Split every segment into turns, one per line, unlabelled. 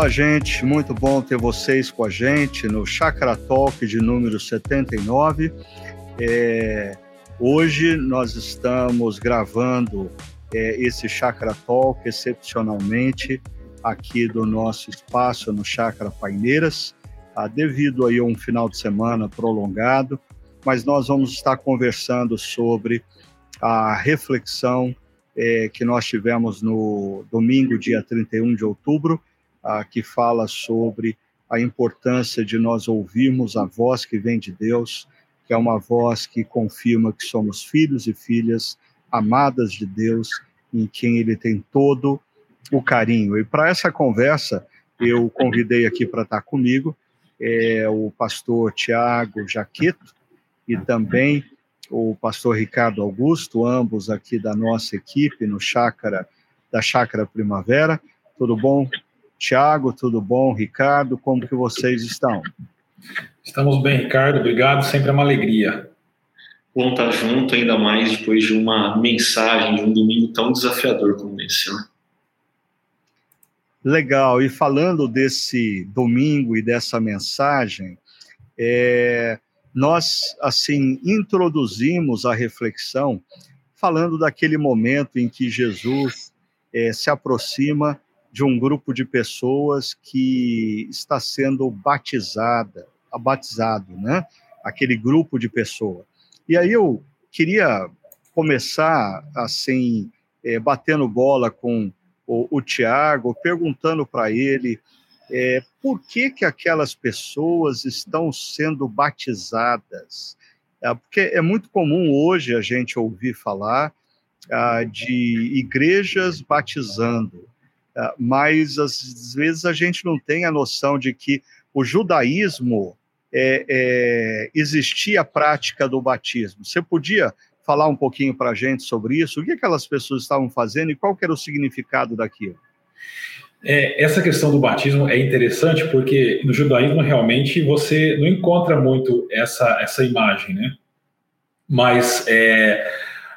Olá, gente. Muito bom ter vocês com a gente no Chakra Talk de número 79. É, hoje nós estamos gravando é, esse Chakra Talk excepcionalmente aqui do nosso espaço no Chakra Paineiras, ah, devido aí a um final de semana prolongado, mas nós vamos estar conversando sobre a reflexão é, que nós tivemos no domingo, dia 31 de outubro, ah, que fala sobre a importância de nós ouvirmos a voz que vem de Deus, que é uma voz que confirma que somos filhos e filhas amadas de Deus, em quem Ele tem todo o carinho. E para essa conversa, eu convidei aqui para estar comigo é, o pastor Tiago Jaqueto e também o pastor Ricardo Augusto, ambos aqui da nossa equipe no Chácara, da Chácara Primavera. Tudo bom, Tiago? Tudo bom, Ricardo? Como que vocês estão?
Estamos bem, Ricardo. Obrigado. Sempre é uma alegria.
Bom estar junto, ainda mais depois de uma mensagem de um domingo tão desafiador como esse, né?
Legal. E falando desse domingo e dessa mensagem, é, nós, assim, introduzimos a reflexão falando daquele momento em que Jesus é, se aproxima de um grupo de pessoas que está sendo batizada, batizado, né? Aquele grupo de pessoas. E aí eu queria começar, assim, é, batendo bola com o, o Tiago, perguntando para ele é, por que, que aquelas pessoas estão sendo batizadas? É, porque é muito comum hoje a gente ouvir falar ah, de igrejas batizando, mas às vezes a gente não tem a noção de que o judaísmo é, é, existia a prática do batismo. Você podia falar um pouquinho para a gente sobre isso? O que aquelas pessoas estavam fazendo e qual era o significado daquilo?
É, essa questão do batismo é interessante porque no judaísmo realmente você não encontra muito essa, essa imagem, né? Mas é,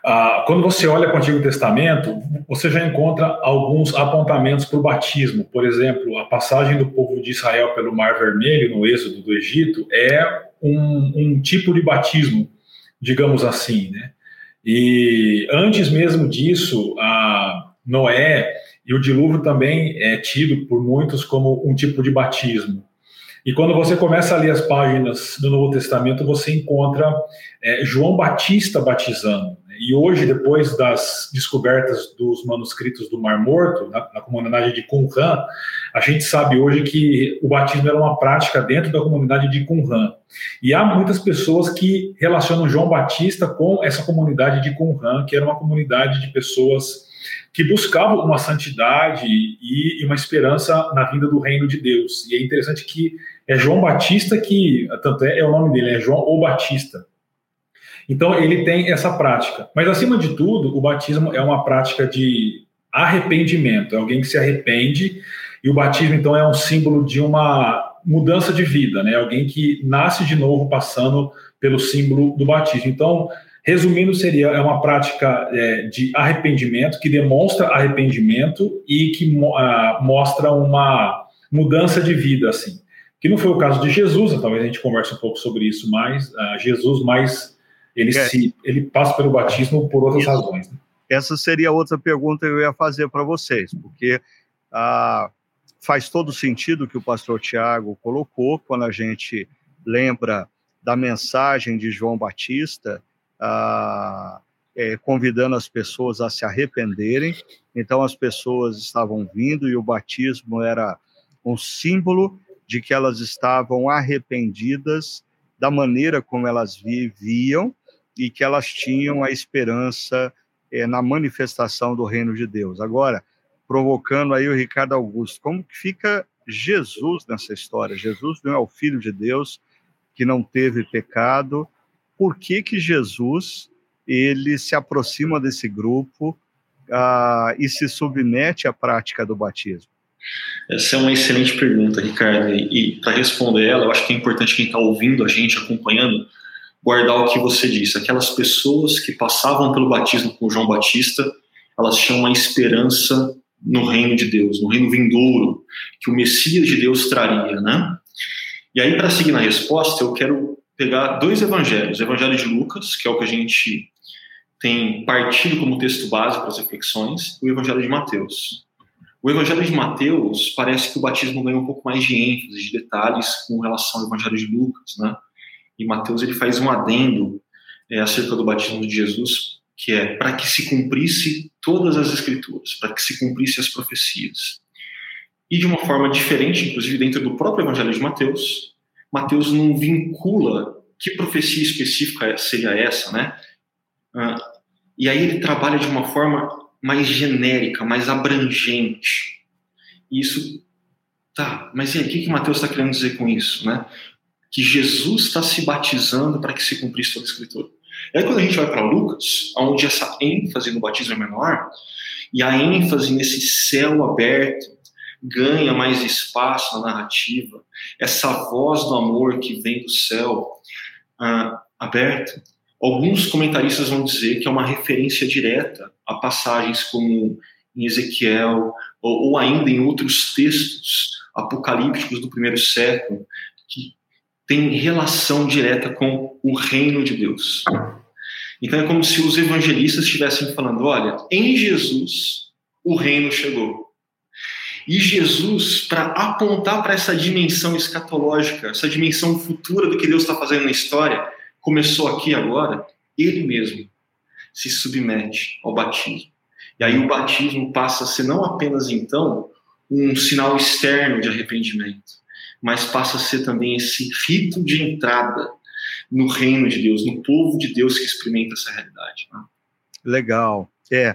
a, quando você olha para o Antigo Testamento, você já encontra alguns apontamentos para o batismo. Por exemplo, a passagem do povo de Israel pelo Mar Vermelho, no êxodo do Egito, é um, um tipo de batismo, digamos assim, né? E antes mesmo disso, Noé e o dilúvio também é tido por muitos como um tipo de batismo. E quando você começa a ler as páginas do Novo Testamento, você encontra é, João Batista batizando. E hoje, depois das descobertas dos manuscritos do Mar Morto, na, na comunidade de Qumran, a gente sabe hoje que o batismo era uma prática dentro da comunidade de Qumran. E há muitas pessoas que relacionam João Batista com essa comunidade de Qumran, que era uma comunidade de pessoas que buscavam uma santidade e uma esperança na vinda do reino de Deus. E é interessante que é João Batista que, tanto é, é o nome dele, é João o Batista. Então ele tem essa prática. Mas acima de tudo, o batismo é uma prática de arrependimento, é alguém que se arrepende, e o batismo então é um símbolo de uma mudança de vida, né? Alguém que nasce de novo passando pelo símbolo do batismo. Então, Resumindo, seria é uma prática é, de arrependimento que demonstra arrependimento e que uh, mostra uma mudança de vida, assim. Que não foi o caso de Jesus, talvez a gente converse um pouco sobre isso mais. Uh, Jesus, mais ele é. se ele passa pelo batismo por outras isso. razões. Né?
Essa seria outra pergunta que eu ia fazer para vocês, porque uh, faz todo sentido que o pastor Tiago colocou quando a gente lembra da mensagem de João Batista ah, é, convidando as pessoas a se arrependerem. Então, as pessoas estavam vindo e o batismo era um símbolo de que elas estavam arrependidas da maneira como elas viviam e que elas tinham a esperança é, na manifestação do reino de Deus. Agora, provocando aí o Ricardo Augusto, como que fica Jesus nessa história? Jesus não é o Filho de Deus que não teve pecado, por que que Jesus ele se aproxima desse grupo uh, e se submete à prática do batismo?
Essa é uma excelente pergunta, Ricardo. E para responder ela, eu acho que é importante quem está ouvindo a gente, acompanhando, guardar o que você disse. Aquelas pessoas que passavam pelo batismo com João Batista, elas tinham uma esperança no reino de Deus, no reino vindouro, que o Messias de Deus traria, né? E aí, para seguir na resposta, eu quero pegar dois evangelhos. O evangelho de Lucas, que é o que a gente tem partido como texto base para as reflexões, e o evangelho de Mateus. O evangelho de Mateus parece que o batismo ganha um pouco mais de ênfase, de detalhes com relação ao evangelho de Lucas, né? E Mateus ele faz um adendo é, acerca do batismo de Jesus, que é para que se cumprisse todas as escrituras, para que se cumprisse as profecias. E de uma forma diferente, inclusive dentro do próprio Evangelho de Mateus, Mateus não vincula que profecia específica seria essa, né? Ah, e aí ele trabalha de uma forma mais genérica, mais abrangente. Isso, tá, mas e aí, o que, que Mateus está querendo dizer com isso, né? Que Jesus está se batizando para que se cumprisse toda a escritura. E aí quando a gente vai para Lucas, onde essa ênfase no batismo é menor, e a ênfase nesse céu aberto ganha mais espaço na narrativa, essa voz do amor que vem do céu ah, aberto, alguns comentaristas vão dizer que é uma referência direta a passagens como em Ezequiel ou, ou ainda em outros textos apocalípticos do primeiro século que tem relação direta com o reino de Deus. Então é como se os evangelistas estivessem falando: olha, em Jesus o reino chegou. E Jesus, para apontar para essa dimensão escatológica, essa dimensão futura do que Deus está fazendo na história, começou aqui agora, ele mesmo se submete ao batismo. E aí o batismo passa a ser não apenas então um sinal externo de arrependimento, mas passa a ser também esse rito de entrada no reino de Deus, no povo de Deus que experimenta essa realidade. Né?
Legal. É,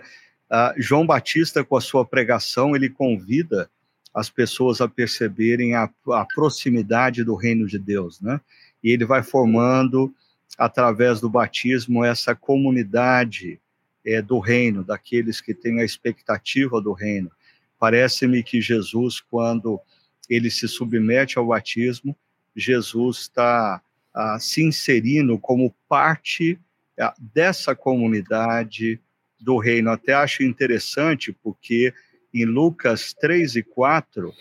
João Batista, com a sua pregação, ele convida as pessoas a perceberem a, a proximidade do reino de Deus, né? E ele vai formando, através do batismo, essa comunidade é, do reino, daqueles que têm a expectativa do reino. Parece-me que Jesus, quando ele se submete ao batismo, Jesus está ah, se inserindo como parte ah, dessa comunidade do reino. Até acho interessante, porque em Lucas 3 e 4,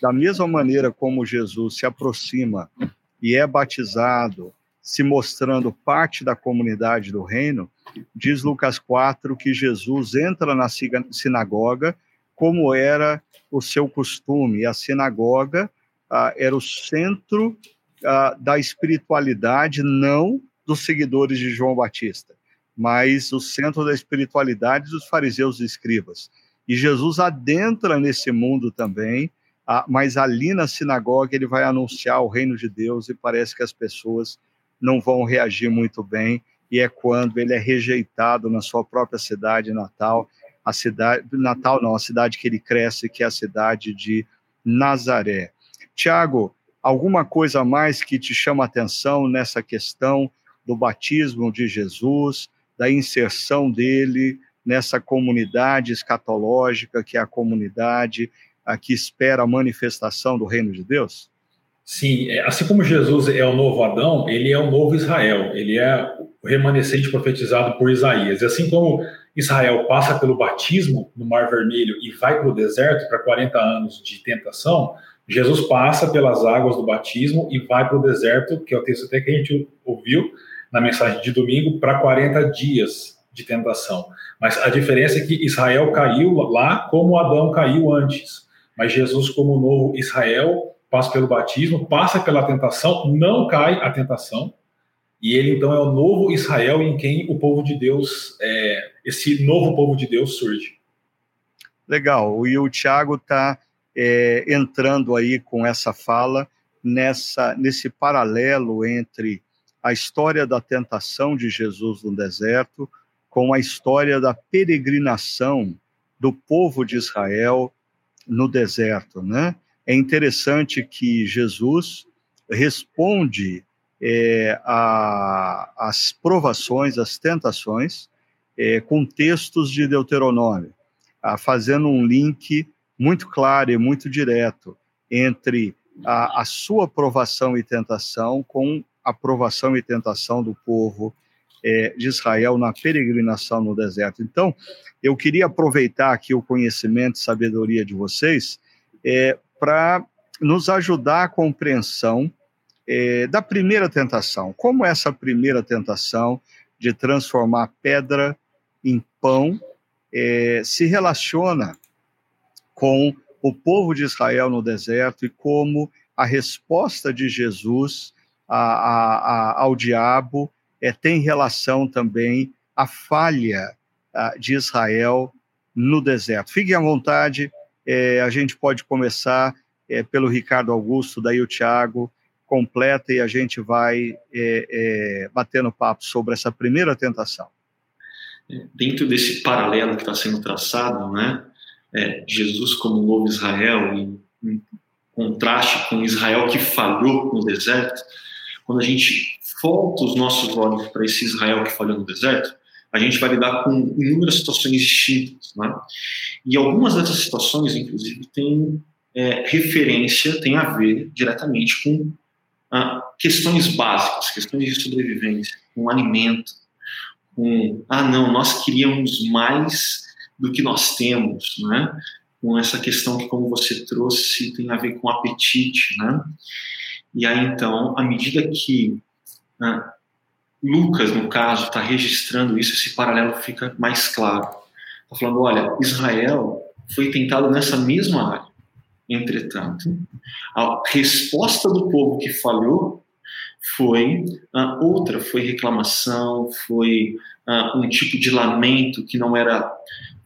da mesma maneira como Jesus se aproxima e é batizado, se mostrando parte da comunidade do reino, diz Lucas 4 que Jesus entra na sinagoga como era o seu costume. A sinagoga ah, era o centro ah, da espiritualidade, não dos seguidores de João Batista, mas o centro da espiritualidade dos fariseus e escribas. E Jesus adentra nesse mundo também, ah, mas ali na sinagoga ele vai anunciar o reino de Deus e parece que as pessoas não vão reagir muito bem. E é quando ele é rejeitado na sua própria cidade natal a cidade, Natal não, a cidade que ele cresce, que é a cidade de Nazaré. Tiago, alguma coisa a mais que te chama a atenção nessa questão do batismo de Jesus, da inserção dele nessa comunidade escatológica, que é a comunidade a que espera a manifestação do reino de Deus?
Sim, é, assim como Jesus é o novo Adão, ele é o novo Israel, ele é o remanescente profetizado por Isaías. E assim como Israel passa pelo batismo no Mar Vermelho e vai para o deserto para 40 anos de tentação, Jesus passa pelas águas do batismo e vai para o deserto, que é o texto até que a gente ouviu na mensagem de domingo, para 40 dias de tentação. Mas a diferença é que Israel caiu lá como Adão caiu antes. Mas Jesus, como novo Israel, passa pelo batismo, passa pela tentação, não cai a tentação, e ele então é o novo Israel em quem o povo de Deus, é, esse novo povo de Deus surge.
Legal, e o Tiago está é, entrando aí com essa fala nessa nesse paralelo entre a história da tentação de Jesus no deserto com a história da peregrinação do povo de Israel no deserto, né? É interessante que Jesus responde é, a, as provações, as tentações, é, com textos de Deuteronômio, a, fazendo um link muito claro e muito direto entre a, a sua provação e tentação com a provação e tentação do povo é, de Israel na peregrinação no deserto. Então, eu queria aproveitar aqui o conhecimento e sabedoria de vocês é, para nos ajudar a compreensão é, da primeira tentação. Como essa primeira tentação de transformar pedra em pão é, se relaciona com o povo de Israel no deserto e como a resposta de Jesus a, a, a, ao diabo é, tem relação também à falha de Israel no deserto. Fiquem à vontade, é, a gente pode começar é, pelo Ricardo Augusto, daí o Tiago completa e a gente vai é, é, batendo papo sobre essa primeira tentação.
Dentro desse paralelo que está sendo traçado, né, é, Jesus como novo Israel, em, em contraste com Israel que falhou no deserto, quando a gente volta os nossos olhos para esse Israel que falhou no deserto, a gente vai lidar com inúmeras situações distintas. Né? E algumas dessas situações, inclusive, têm é, referência, têm a ver diretamente com ah, questões básicas, questões de sobrevivência, com alimento, com, ah, não, nós queríamos mais do que nós temos, né? Com essa questão que, como você trouxe, tem a ver com apetite, né? E aí, então, à medida que né, Lucas, no caso, está registrando isso, esse paralelo fica mais claro. Está falando, olha, Israel foi tentado nessa mesma área. Entretanto, a resposta do povo que falhou foi uh, outra, foi reclamação, foi uh, um tipo de lamento que não era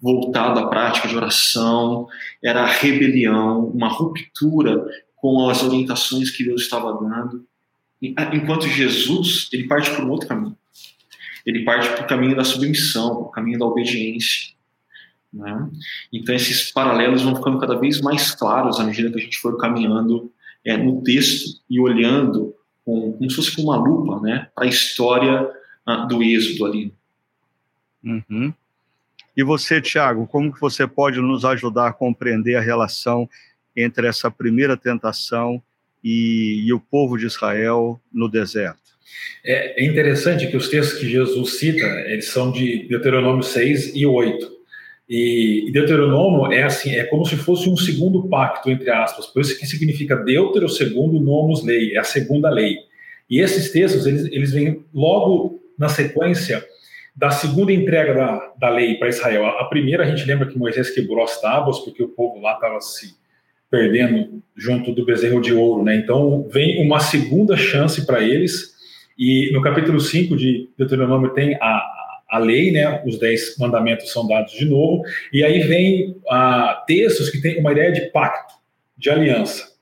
voltado à prática de oração, era rebelião, uma ruptura com as orientações que Deus estava dando. Ah, enquanto Jesus, ele parte por um outro caminho. Ele parte para o caminho da submissão, o caminho da obediência. Né? Então, esses paralelos vão ficando cada vez mais claros à medida que a gente for caminhando é, no texto e olhando com, como se fosse com uma lupa né, para a história uh, do êxodo ali.
Uhum. E você, Tiago, como que você pode nos ajudar a compreender a relação entre essa primeira tentação e, e o povo de Israel no deserto?
É, é interessante que os textos que Jesus cita, eles são de Deuteronômio 6 e 8. E Deuteronômio é assim, é como se fosse um segundo pacto, entre aspas, por isso que significa Deutero segundo nomos lei, é a segunda lei. E esses textos, eles, eles vêm logo na sequência da segunda entrega da, da lei para Israel. A, a primeira, a gente lembra que Moisés quebrou as tábuas, porque o povo lá estava se perdendo junto do bezerro de ouro, né? Então, vem uma segunda chance para eles, e no capítulo 5 de Deuteronômio tem a, a lei, né, os dez mandamentos são dados de novo, e aí vem ah, textos que têm uma ideia de pacto, de aliança.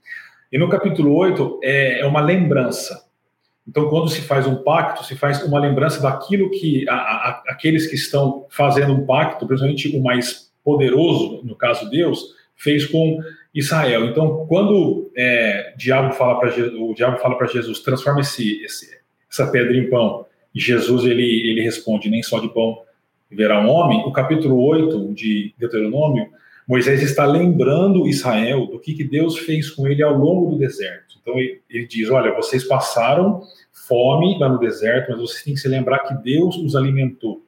E no capítulo 8 é, é uma lembrança. Então, quando se faz um pacto, se faz uma lembrança daquilo que a, a, aqueles que estão fazendo um pacto, principalmente o mais poderoso, no caso Deus, fez com Israel. Então, quando é, o diabo fala para Jesus, transforma esse, esse, essa pedra em pão, e Jesus ele, ele responde: Nem só de pão viverá um homem. O capítulo 8 de Deuteronômio, Moisés está lembrando Israel do que, que Deus fez com ele ao longo do deserto. Então ele, ele diz: Olha, vocês passaram fome lá no deserto, mas vocês têm que se lembrar que Deus os alimentou.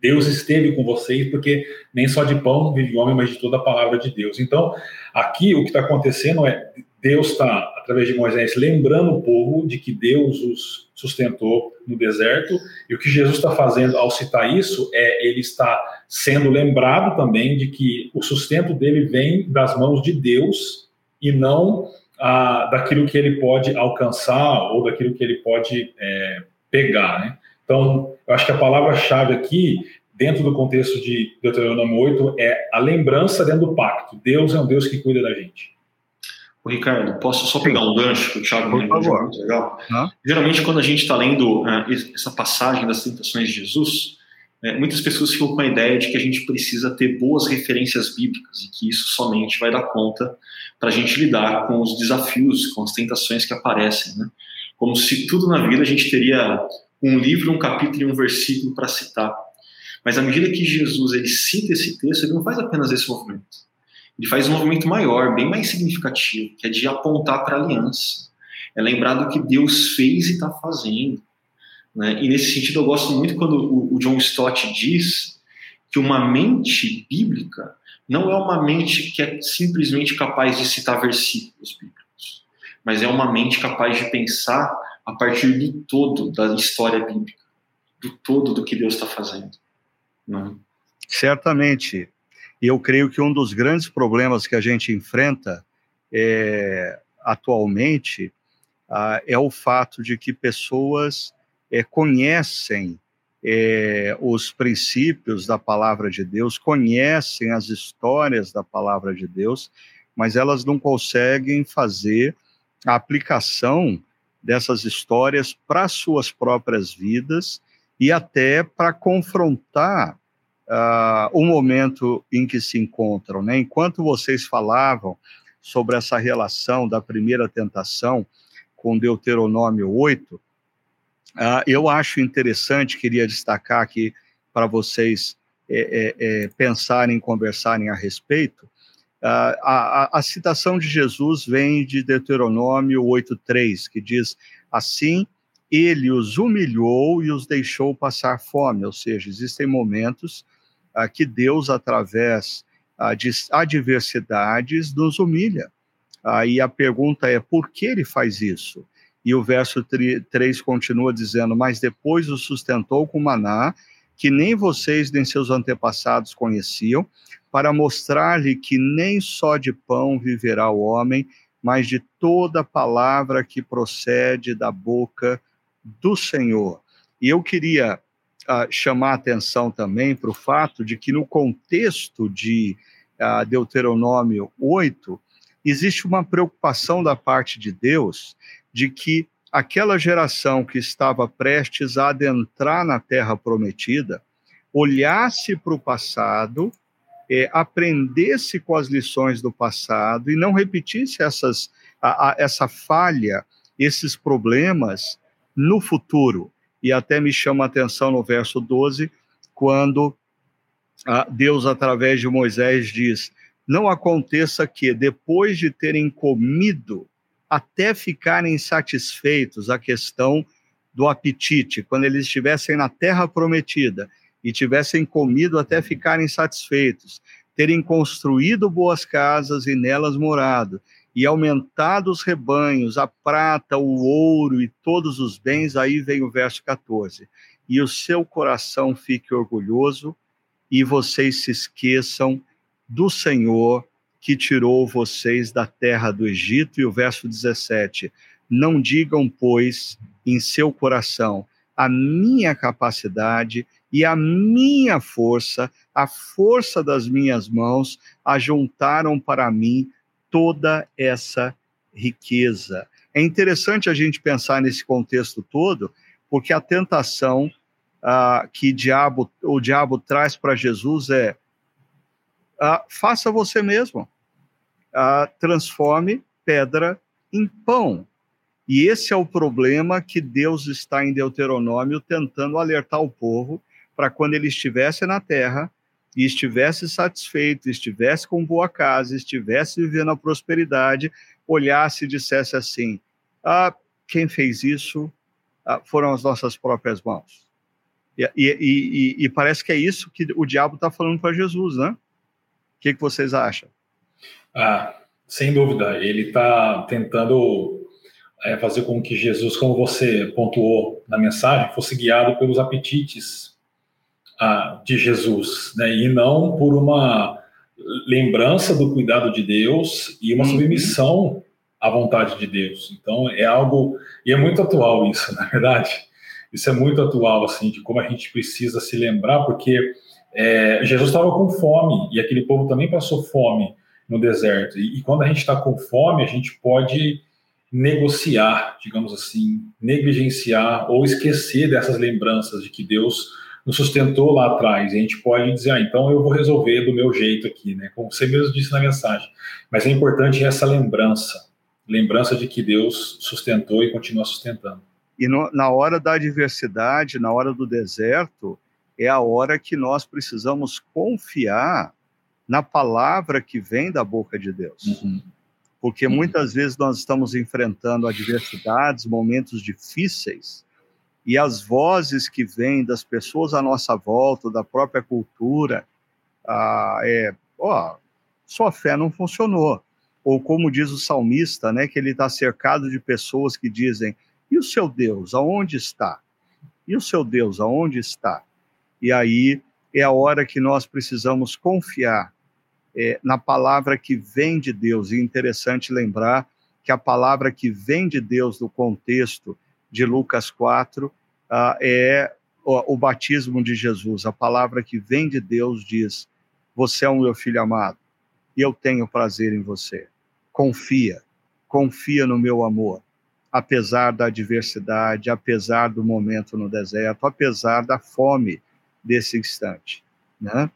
Deus esteve com vocês, porque nem só de pão vive o homem, mas de toda a palavra de Deus. Então, aqui o que está acontecendo é Deus está, através de Moisés, lembrando o povo de que Deus os sustentou no deserto, e o que Jesus está fazendo ao citar isso é ele está sendo lembrado também de que o sustento dele vem das mãos de Deus e não ah, daquilo que ele pode alcançar ou daquilo que ele pode é, pegar. Né? Então, eu acho que a palavra-chave aqui, dentro do contexto de Deuteronômio 8, é a lembrança dentro do pacto. Deus é um Deus que cuida da gente.
Ô, Ricardo, posso só pegar um gancho que o Thiago me lembrou muito legal? Geralmente, quando a gente está lendo uh, essa passagem das tentações de Jesus, é, muitas pessoas ficam com a ideia de que a gente precisa ter boas referências bíblicas e que isso somente vai dar conta para a gente lidar com os desafios, com as tentações que aparecem, né? Como se tudo na vida a gente teria um livro, um capítulo e um versículo para citar. Mas à medida que Jesus ele cita esse texto, ele não faz apenas esse movimento ele faz um movimento maior, bem mais significativo, que é de apontar para a aliança. É lembrar do que Deus fez e está fazendo. Né? E nesse sentido, eu gosto muito quando o, o John Stott diz que uma mente bíblica não é uma mente que é simplesmente capaz de citar versículos bíblicos, mas é uma mente capaz de pensar a partir do todo da história bíblica, do todo do que Deus está fazendo. Né?
Certamente. E eu creio que um dos grandes problemas que a gente enfrenta é, atualmente ah, é o fato de que pessoas é, conhecem é, os princípios da palavra de Deus, conhecem as histórias da palavra de Deus, mas elas não conseguem fazer a aplicação dessas histórias para suas próprias vidas e até para confrontar uh, o momento em que se encontram. Né? Enquanto vocês falavam sobre essa relação da primeira tentação com Deuteronômio 8, Uh, eu acho interessante, queria destacar aqui para vocês é, é, é, pensarem, conversarem a respeito. Uh, a, a, citação de Jesus vem de Deuteronômio 8,3, que diz: Assim ele os humilhou e os deixou passar fome. Ou seja, existem momentos uh, que Deus, através de adversidades, nos humilha. Aí a pergunta é: por que ele faz isso? E o verso 3 continua dizendo: Mas depois o sustentou com maná, que nem vocês nem seus antepassados conheciam, para mostrar-lhe que nem só de pão viverá o homem, mas de toda palavra que procede da boca do Senhor. E eu queria uh, chamar atenção também para o fato de que, no contexto de uh, Deuteronômio 8, existe uma preocupação da parte de Deus de que aquela geração que estava prestes a adentrar na terra prometida olhasse para o passado, é, aprendesse com as lições do passado e não repetisse essas, a, a, essa falha, esses problemas no futuro. E até me chama a atenção no verso 12, quando a, Deus, através de Moisés, diz: Não aconteça que, depois de terem comido até ficarem satisfeitos a questão do apetite, quando eles estivessem na terra prometida e tivessem comido até ficarem satisfeitos, terem construído boas casas e nelas morado, e aumentado os rebanhos, a prata, o ouro e todos os bens, aí vem o verso 14. E o seu coração fique orgulhoso e vocês se esqueçam do Senhor que tirou vocês da terra do Egito, e o verso 17: Não digam, pois, em seu coração, a minha capacidade e a minha força, a força das minhas mãos, ajuntaram para mim toda essa riqueza. É interessante a gente pensar nesse contexto todo, porque a tentação ah, que diabo, o diabo traz para Jesus é: ah, faça você mesmo uh, transforme pedra em pão. E esse é o problema que Deus está em Deuteronômio tentando alertar o povo para quando ele estivesse na terra e estivesse satisfeito, estivesse com boa casa, estivesse vivendo a prosperidade, olhasse e dissesse assim: ah, quem fez isso ah, foram as nossas próprias mãos. E, e, e, e, parece que é isso que o diabo está falando para Jesus, né? O que, que vocês acham?
Ah, sem dúvida. Ele está tentando é, fazer com que Jesus, como você pontuou na mensagem, fosse guiado pelos apetites ah, de Jesus, né? E não por uma lembrança do cuidado de Deus e uma uhum. submissão à vontade de Deus. Então é algo e é muito atual isso, na verdade. Isso é muito atual assim de como a gente precisa se lembrar, porque é, Jesus estava com fome e aquele povo também passou fome no deserto. E, e quando a gente está com fome, a gente pode negociar, digamos assim, negligenciar ou esquecer dessas lembranças de que Deus nos sustentou lá atrás. E a gente pode dizer, ah, então eu vou resolver do meu jeito aqui, né? Como você mesmo disse na mensagem. Mas é importante essa lembrança, lembrança de que Deus sustentou e continua sustentando.
E no, na hora da adversidade, na hora do deserto, é a hora que nós precisamos confiar na palavra que vem da boca de Deus. Uhum. Porque muitas vezes nós estamos enfrentando adversidades, momentos difíceis, e as vozes que vêm das pessoas à nossa volta, da própria cultura, ah, é, ó, sua fé não funcionou. Ou como diz o salmista, né, que ele está cercado de pessoas que dizem: e o seu Deus, aonde está? E o seu Deus, aonde está? E aí é a hora que nós precisamos confiar é, na palavra que vem de Deus. E é interessante lembrar que a palavra que vem de Deus no contexto de Lucas 4 uh, ah, é o, o batismo de Jesus. A palavra que vem de Deus diz: Você é o meu filho amado e eu tenho prazer em você. Confia, confia no meu amor apesar da adversidade, apesar do momento no deserto, apesar da fome desse instante. Né?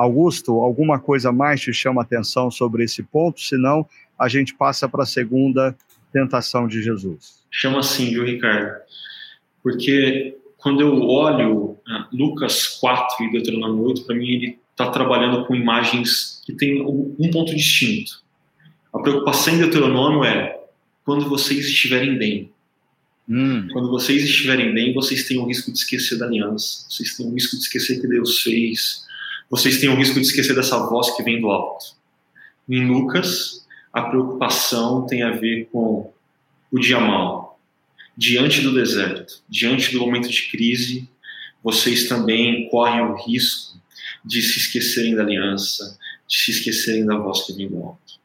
Augusto, alguma coisa mais te chama atenção sobre esse ponto? Senão, a gente passa para a segunda tentação de Jesus.
Chama sim, viu, Ricardo? Porque quando eu olho uh, Lucas 4 e Deuteronômio 8, para mim ele está trabalhando com imagens que têm um ponto distinto. A preocupação em Deuteronômio é quando vocês estiverem bem. Hum. Quando vocês estiverem bem, vocês têm o risco de esquecer da aliança, vocês têm o risco de esquecer que Deus fez, vocês têm o risco de esquecer dessa voz que vem do alto. Em Lucas, a preocupação tem a ver com o dia mal. Diante do deserto, diante do momento de crise, vocês também correm o risco de se esquecerem da aliança, de se esquecerem da voz que vem do alto.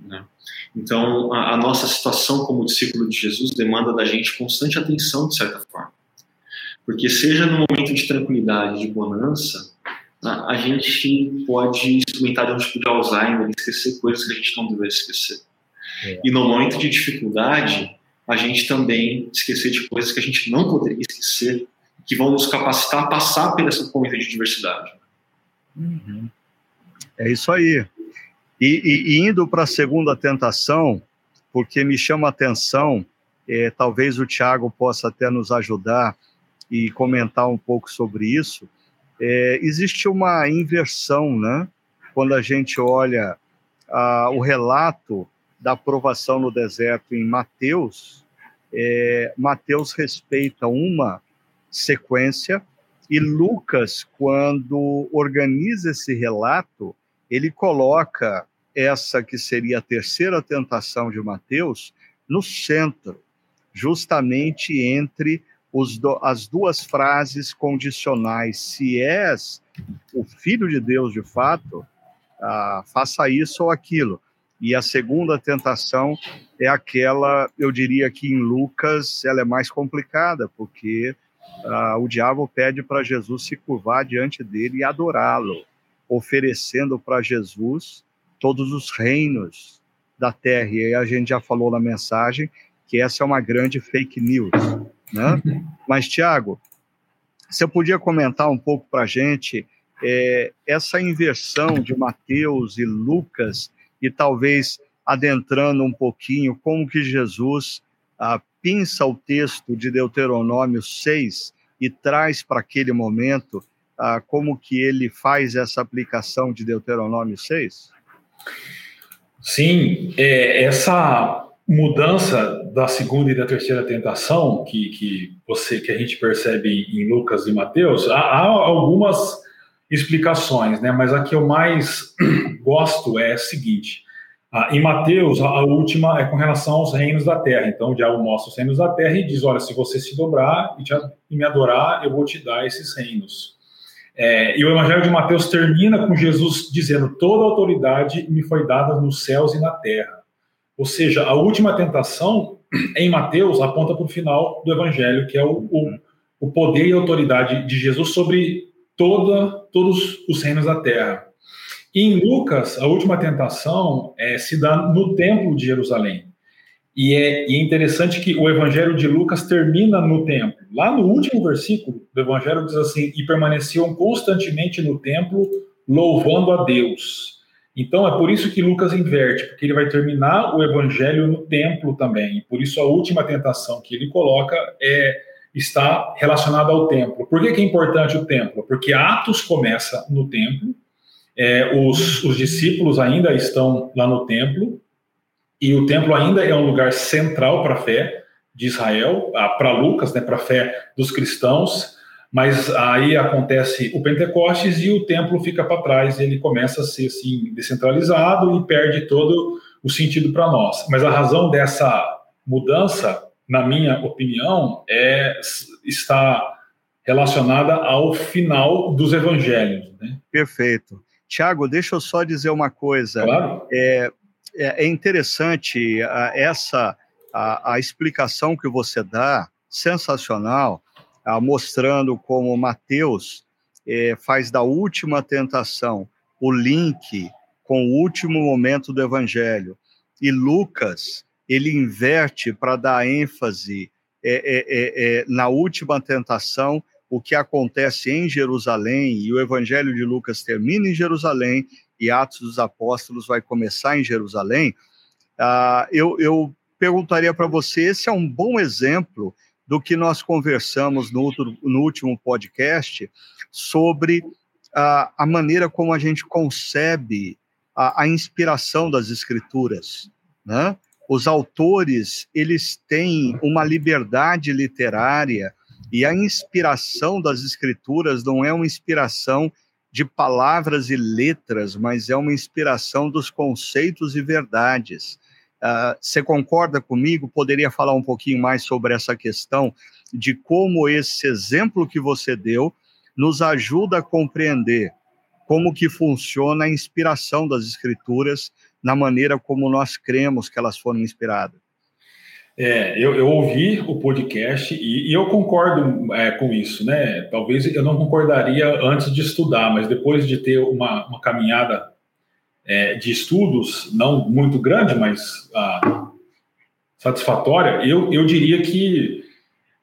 Né? Então, a, a, nossa situação como discípulo de Jesus demanda da gente constante atenção, de certa forma. Porque, seja no momento de tranquilidade, de bonança, a, a gente pode experimentar de um tipo de Alzheimer, esquecer coisas que a gente não deveria esquecer. É. E no momento de dificuldade, a gente também esquecer de coisas que a gente não poderia esquecer, que vão nos capacitar a passar por esse momento de diversidade.
Uhum. É isso aí. E, e, e indo para a segunda tentação, porque me chama a atenção, é, talvez o Tiago possa até nos ajudar e comentar um pouco sobre isso. É, existe uma inversão, né? Quando a gente olha ah, o relato da aprovação no deserto em Mateus, é, Mateus respeita uma sequência e Lucas, quando organiza esse relato, ele coloca essa que seria a terceira tentação de Mateus no centro, justamente entre do, as duas frases condicionais: se és o filho de Deus de fato, ah, faça isso ou aquilo. E a segunda tentação é aquela, eu diria que em Lucas ela é mais complicada, porque ah, o diabo pede para Jesus se curvar diante dele e adorá-lo, oferecendo para Jesus todos os reinos da terra. E a gente já falou na mensagem que essa é uma grande fake news. Né? Mas, Tiago, você podia comentar um pouco para a gente é, essa inversão de Mateus e Lucas, e talvez adentrando um pouquinho como que Jesus ah, pinça o texto de Deuteronômio 6 e traz para aquele momento ah, como que ele faz essa aplicação de Deuteronômio 6?
Sim, é, essa mudança da segunda e da terceira tentação que, que você que a gente percebe em Lucas e Mateus, há, há algumas explicações, né? Mas a que eu mais gosto é a seguinte: em Mateus, a última é com relação aos reinos da terra. Então, o diabo mostra os reinos da terra e diz: Olha, se você se dobrar e, te, e me adorar, eu vou te dar esses reinos. É, e o Evangelho de Mateus termina com Jesus dizendo: Toda autoridade me foi dada nos céus e na terra. Ou seja, a última tentação em Mateus aponta para o final do Evangelho, que é o, o, o, poder e autoridade de Jesus sobre toda, todos os reinos da terra. E em Lucas, a última tentação é, se dá no templo de Jerusalém. E é, e é, interessante que o Evangelho de Lucas termina no templo. Lá no último versículo do Evangelho diz assim: e permaneciam constantemente no templo, louvando a Deus. Então é por isso que Lucas inverte, porque ele vai terminar o Evangelho no templo também. E por isso a última tentação que ele coloca é está relacionada ao templo. Por que, que é importante o templo? Porque Atos começa no templo, é, os, os discípulos ainda estão lá no templo, e o templo ainda é um lugar central para a fé. de Israel, para Lucas, né, para a fé dos cristãos, mas aí acontece o Pentecostes e o templo fica para trás, ele começa a ser assim descentralizado e perde todo o sentido para nós. Mas a razão dessa mudança, na minha opinião, é está relacionada ao final dos evangelhos. Né?
Perfeito. Tiago, deixa eu só dizer uma coisa.
Claro.
É, é, é interessante a, essa a, a, explicação que você dá, sensacional, a, mostrando como Mateus é, faz da última tentação o link com o último momento do Evangelho. E Lucas, ele inverte para dar ênfase é, é, é, na última tentação, o que acontece em Jerusalém, e o Evangelho de Lucas termina em Jerusalém, e Atos dos Apóstolos vai começar em Jerusalém. Ah, eu, eu perguntaria para você: esse é um bom exemplo do que nós conversamos no, outro, no último podcast sobre a, a maneira como a gente concebe a, a inspiração das escrituras, né? Os autores, eles têm uma liberdade literária e a inspiração das escrituras não é uma inspiração de palavras e letras, mas é uma inspiração dos conceitos e verdades. Uh, você concorda comigo? Poderia falar um pouquinho mais sobre essa questão de como esse exemplo que você deu nos ajuda a compreender como que funciona a inspiração das escrituras na maneira como nós cremos que elas foram inspiradas.
É, eu, eu ouvi o podcast e, e eu concordo é, com isso, né? Talvez eu não concordaria antes de estudar, mas depois de ter uma, uma caminhada é, de estudos, não muito grande, mas ah, satisfatória, eu, eu diria que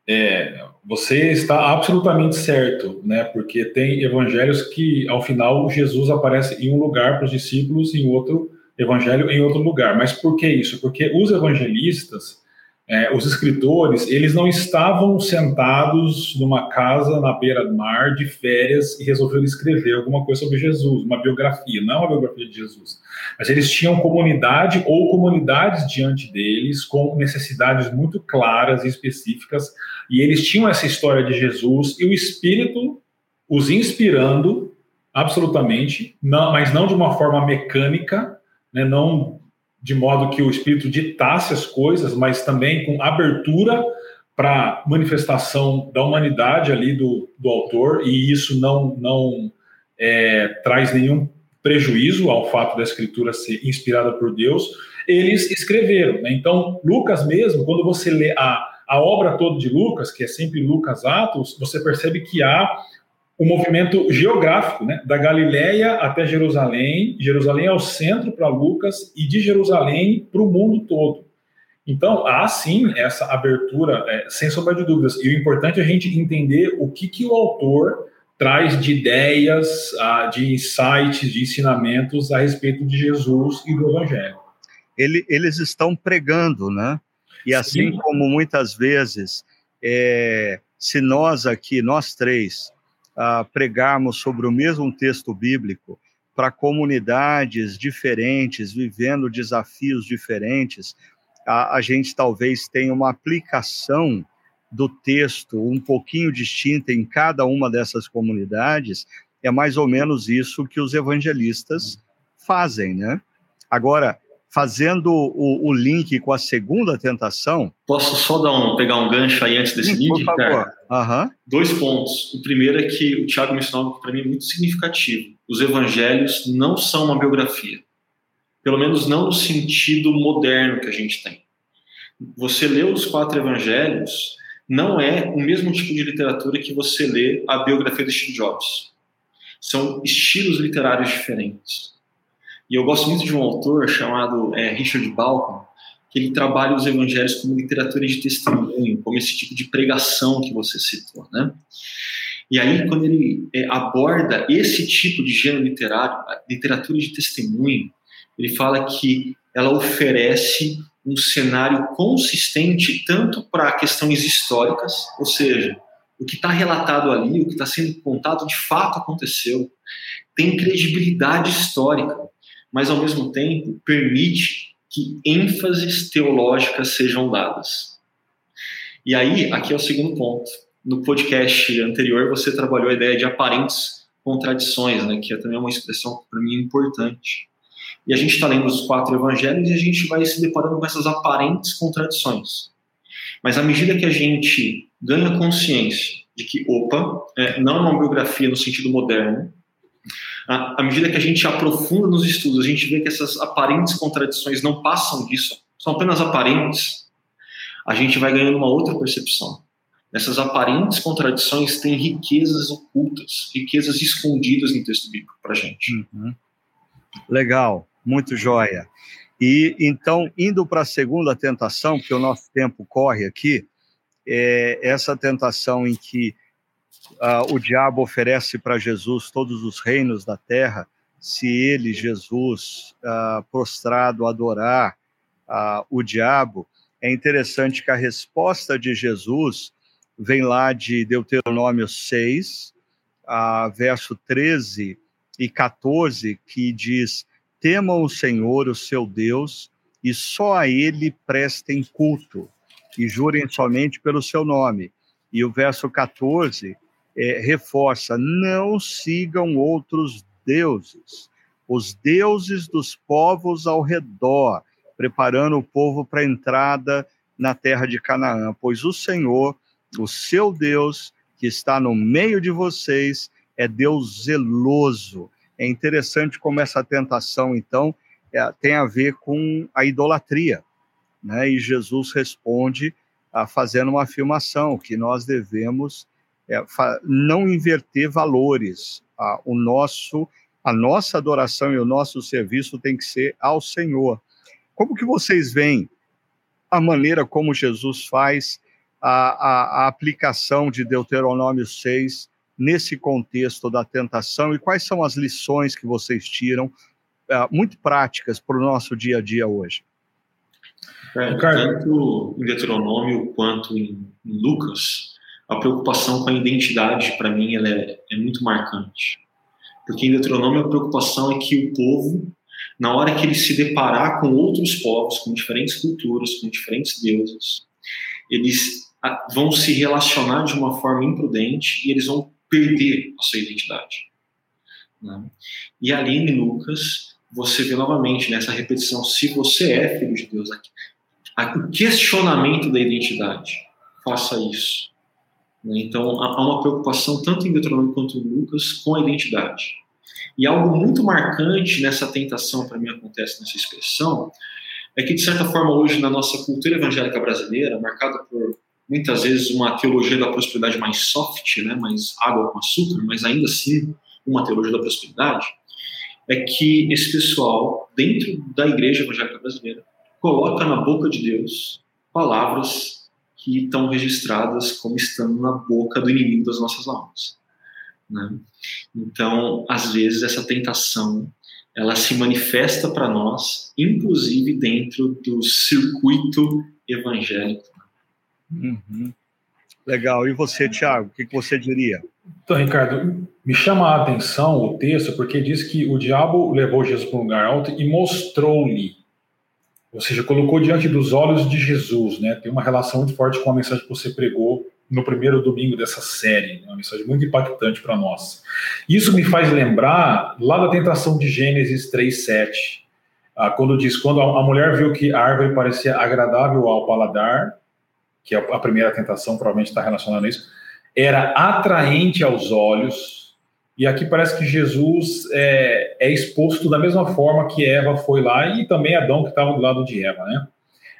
é, você está absolutamente certo, né? Porque tem evangelhos que, ao final, Jesus aparece em um lugar para os discípulos, em outro evangelho em outro lugar. Mas por que isso? Porque os evangelistas é, os escritores, eles não estavam sentados numa casa na beira do mar de férias e resolveram escrever alguma coisa sobre Jesus, uma biografia, não uma biografia de Jesus. Mas eles tinham comunidade ou comunidades diante deles com necessidades muito claras e específicas, e eles tinham essa história de Jesus e o Espírito os inspirando absolutamente, não, mas não de uma forma mecânica, né, não de modo que o Espírito ditasse as coisas, mas também com abertura para manifestação da humanidade ali do, do autor, e isso não, não é, traz nenhum prejuízo ao fato da escritura ser inspirada por Deus, eles escreveram. Né? Então, Lucas mesmo, quando você lê a, a obra toda de Lucas, que é sempre Lucas Atos, você percebe que há o movimento geográfico, né, da Galiléia até Jerusalém. Jerusalém é o centro para Lucas e de Jerusalém para o mundo todo. Então, há sim essa abertura, é, sem sombra de dúvidas. E o importante é a gente entender o que, que o autor traz de ideias, de insights, de ensinamentos a respeito de Jesus e do Evangelho.
Ele, eles estão pregando, né? E assim sim. como muitas vezes, é, se nós aqui, nós três, uh, pregarmos sobre o mesmo texto bíblico para comunidades diferentes, vivendo desafios diferentes, a, a gente talvez tenha uma aplicação do texto um pouquinho distinta em cada uma dessas comunidades, é mais ou menos isso que os evangelistas fazem, né? Agora, fazendo o, o, link com a segunda tentação.
Posso só dar um, pegar um gancho aí antes desse Sim, link?
Por favor. Uhum.
Dois pontos. O primeiro é que o Tiago mencionou algo para mim muito significativo. Os evangelhos não são uma biografia. Pelo menos não no sentido moderno que a gente tem. Você lê os quatro evangelhos, não é o mesmo tipo de literatura que você lê a biografia de Steve Jobs. São estilos literários diferentes. E eu gosto muito de um autor chamado é, Richard Balcom, que ele trabalha os evangelhos como literatura de testemunho, como esse tipo de pregação que você citou, né? E aí, quando ele é, aborda esse tipo de gênero literário, literatura de testemunho, ele fala que ela oferece um cenário consistente tanto para questões históricas, ou seja, o que está relatado ali, o que está sendo contado de fato aconteceu, tem credibilidade histórica mas ao mesmo tempo permite que ênfases teológicas sejam dadas. E aí, aqui é o segundo ponto. No podcast anterior, você trabalhou a ideia de aparentes contradições, né, que é também uma expressão para mim importante. E a gente está lendo os quatro evangelhos e a gente vai se deparando com essas aparentes contradições. Mas à medida que a gente ganha consciência de que, opa, é, não é uma biografia no sentido moderno, à medida que a gente aprofunda nos estudos, a gente vê que essas aparentes contradições não passam disso, são apenas aparentes, a gente vai ganhando uma outra percepção. Essas aparentes contradições têm riquezas ocultas, riquezas escondidas no texto bíblico para a gente.
Uhum. Legal, muito joia. E então, indo para a segunda tentação, porque o nosso tempo corre aqui, é essa tentação em que uh, o diabo oferece para Jesus todos os reinos da terra, se ele, Jesus, uh, prostrado, adorar uh, o diabo, é interessante que a resposta de Jesus vem lá de Deuteronômio 6, verso 13 e 14, que diz: temam o Senhor, o seu Deus, e só a ele prestem culto, e jurem somente pelo seu nome. E o verso 14 é, reforça: não sigam outros deuses, os deuses dos povos ao redor, preparando o povo para a entrada na terra de Canaã, pois o Senhor, o seu Deus, que está no meio de vocês, é Deus zeloso é interessante como essa tentação, então, é, tem a ver com a idolatria. Né? E Jesus responde a, fazendo uma afirmação que nós devemos é, não inverter valores. O nosso, a nossa adoração e o nosso serviço tem que ser ao Senhor. Como que vocês veem a maneira como Jesus faz a, a, a aplicação de Deuteronômio 6 nesse contexto da tentação e quais são as lições que vocês tiram, uh, muito práticas para o nosso dia a dia hoje?
É, tanto em Deuteronômio quanto em, Lucas, a preocupação com a identidade, para mim, ela é, é muito marcante. Porque em Deuteronômio a preocupação é que o povo, na hora que ele se deparar com outros povos, com diferentes culturas, com diferentes deuses, eles ah, vão se relacionar de uma forma imprudente e eles vão perder a sua identidade. Né? E ali em Lucas, você vê novamente nessa repetição: se você é filho de Deus, o questionamento da identidade, faça isso. Né? Então, há uma preocupação tanto em Deuteronômio quanto em Lucas com a identidade. E algo muito marcante nessa tentação, para mim, acontece nessa expressão, é que, de certa forma, hoje, na nossa cultura evangélica brasileira, marcada por muitas vezes uma teologia da prosperidade mais soft, né, mais água com açúcar, mas ainda assim uma teologia da prosperidade, é que esse pessoal, dentro da igreja evangélica brasileira, coloca na boca de Deus palavras que estão registradas como estando na boca do inimigo das nossas almas. Né? Então, às vezes, essa tentação ela se manifesta para nós, inclusive dentro do circuito evangélico
Uhum. Legal. E você, Tiago, o que, que você diria?
Então, Ricardo, me chama a atenção o texto porque diz que o diabo levou Jesus para um lugar alto e mostrou-lhe, ou seja, colocou diante dos olhos de Jesus, né? Tem uma relação muito forte com a mensagem que você pregou no primeiro domingo dessa série, né? uma mensagem muito impactante para nós. Isso me faz lembrar lá da tentação de Gênesis 3:7, ah, quando diz quando a mulher viu que a árvore parecia agradável ao paladar que é a primeira tentação provavelmente está relacionada a isso, era atraente aos olhos, e aqui parece que Jesus é, é, exposto da mesma forma que Eva foi lá e também Adão que estava do lado de Eva, né?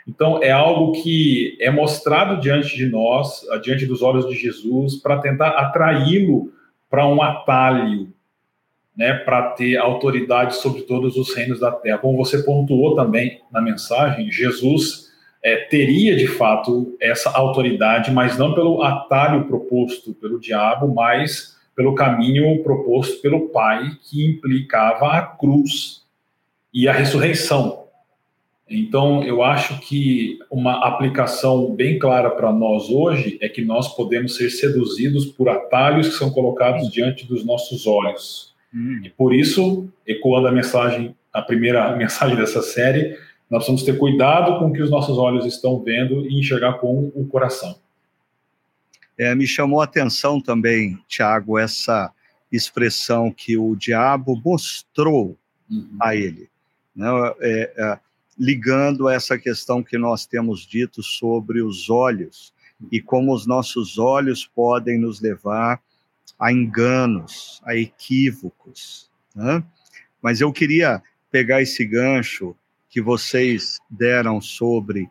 Então é algo que é mostrado diante de nós, diante dos olhos de Jesus, para tentar atraí-lo para um atalho, né, para ter autoridade sobre todos os reinos da terra. Como você pontuou também na mensagem, Jesus é, teria de fato essa autoridade, mas não pelo atalho proposto pelo diabo, mas pelo caminho proposto pelo Pai, que implicava a cruz e a ressurreição. Então, eu acho que uma aplicação bem clara para nós hoje é que nós podemos ser seduzidos por atalhos que são colocados diante dos nossos olhos. Hum. E por isso, ecoando a mensagem, a primeira mensagem dessa série, nós precisamos ter cuidado com o que os nossos olhos estão vendo e enxergar com o coração.
É, me chamou a atenção também, Tiago, essa expressão que o diabo mostrou uhum. a ele, né? É, é, ligando a essa questão que nós temos dito sobre os olhos e como os nossos olhos podem nos levar a enganos, a equívocos. Né? Mas eu queria pegar esse gancho que vocês deram sobre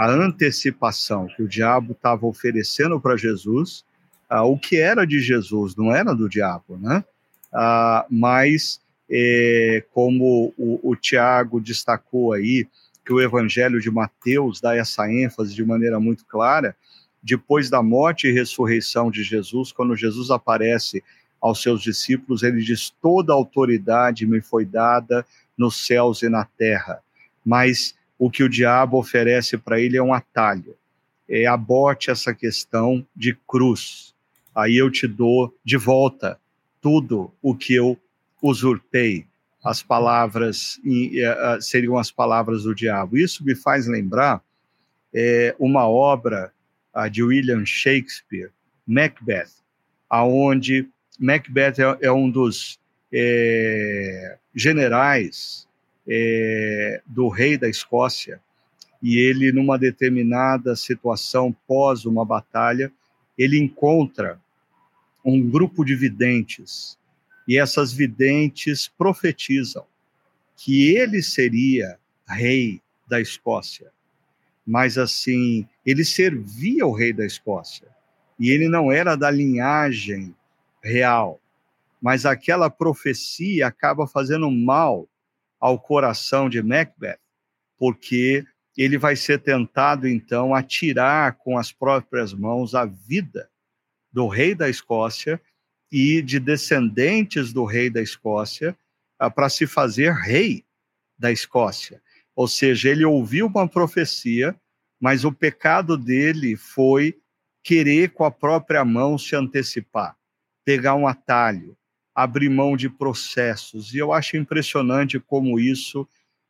a antecipação que o diabo estava oferecendo para Jesus, uh, o que era de Jesus, não era do diabo, né? Uh, mas, eh, como o, o Tiago destacou aí, que o Evangelho de Mateus dá essa ênfase de maneira muito clara, depois da morte e ressurreição de Jesus, quando Jesus aparece aos seus discípulos, ele diz: Toda autoridade me foi dada nos céus e na terra. Mas o que o diabo oferece para ele é um atalho. É aborte essa questão de cruz. Aí eu te dou de volta tudo o que eu usurpei. As palavras seriam as palavras do diabo. Isso me faz lembrar é, uma obra de William Shakespeare, Macbeth, aonde Macbeth é, é um dos é, generais é, do rei da Escócia e ele, numa determinada situação pós uma batalha, ele encontra um grupo de videntes e essas videntes profetizam que ele seria rei da Escócia. Mas assim, ele servia o rei da Escócia e ele não era da linhagem real. Mas aquela profecia acaba fazendo mal ao coração de Macbeth, porque ele vai ser tentado então a tirar com as próprias mãos a vida do rei da Escócia e de descendentes do rei da Escócia ah, para se fazer rei da Escócia. Ou seja, ele ouviu uma profecia, mas o pecado dele foi querer com a própria mão se antecipar, pegar um atalho, abrir mão de processos. E eu acho impressionante como isso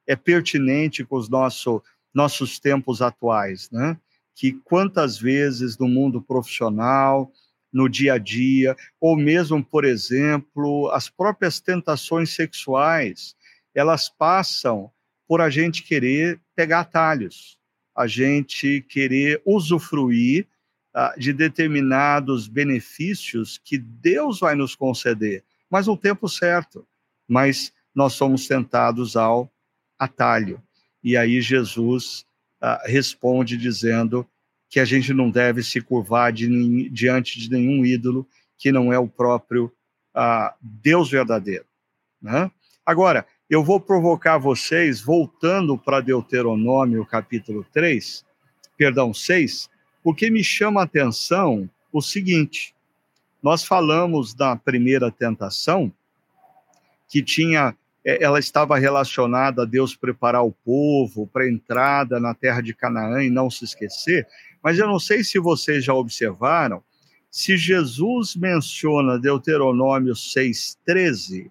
é pertinente com os nosso, nossos tempos atuais, né? Que quantas vezes no mundo profissional, no dia a dia, ou mesmo, por exemplo, as próprias tentações sexuais, elas passam por a gente querer pegar atalhos, a gente querer usufruir uh, de determinados benefícios que Deus vai nos conceder, mas no tempo certo. Mas nós somos tentados ao atalho. E aí Jesus uh, responde dizendo que a gente não deve se curvar de, diante de nenhum ídolo que não é o próprio uh, Deus verdadeiro. Né? Agora, eu vou provocar vocês, voltando para Deuteronômio capítulo 3, perdão, 6, porque me chama a atenção o seguinte: nós falamos da primeira tentação, que tinha é, ela estava relacionada a Deus preparar o povo para a entrada na terra de Canaã e não se esquecer, mas eu não sei se vocês já observaram, se Jesus menciona Deuteronômio 6,13,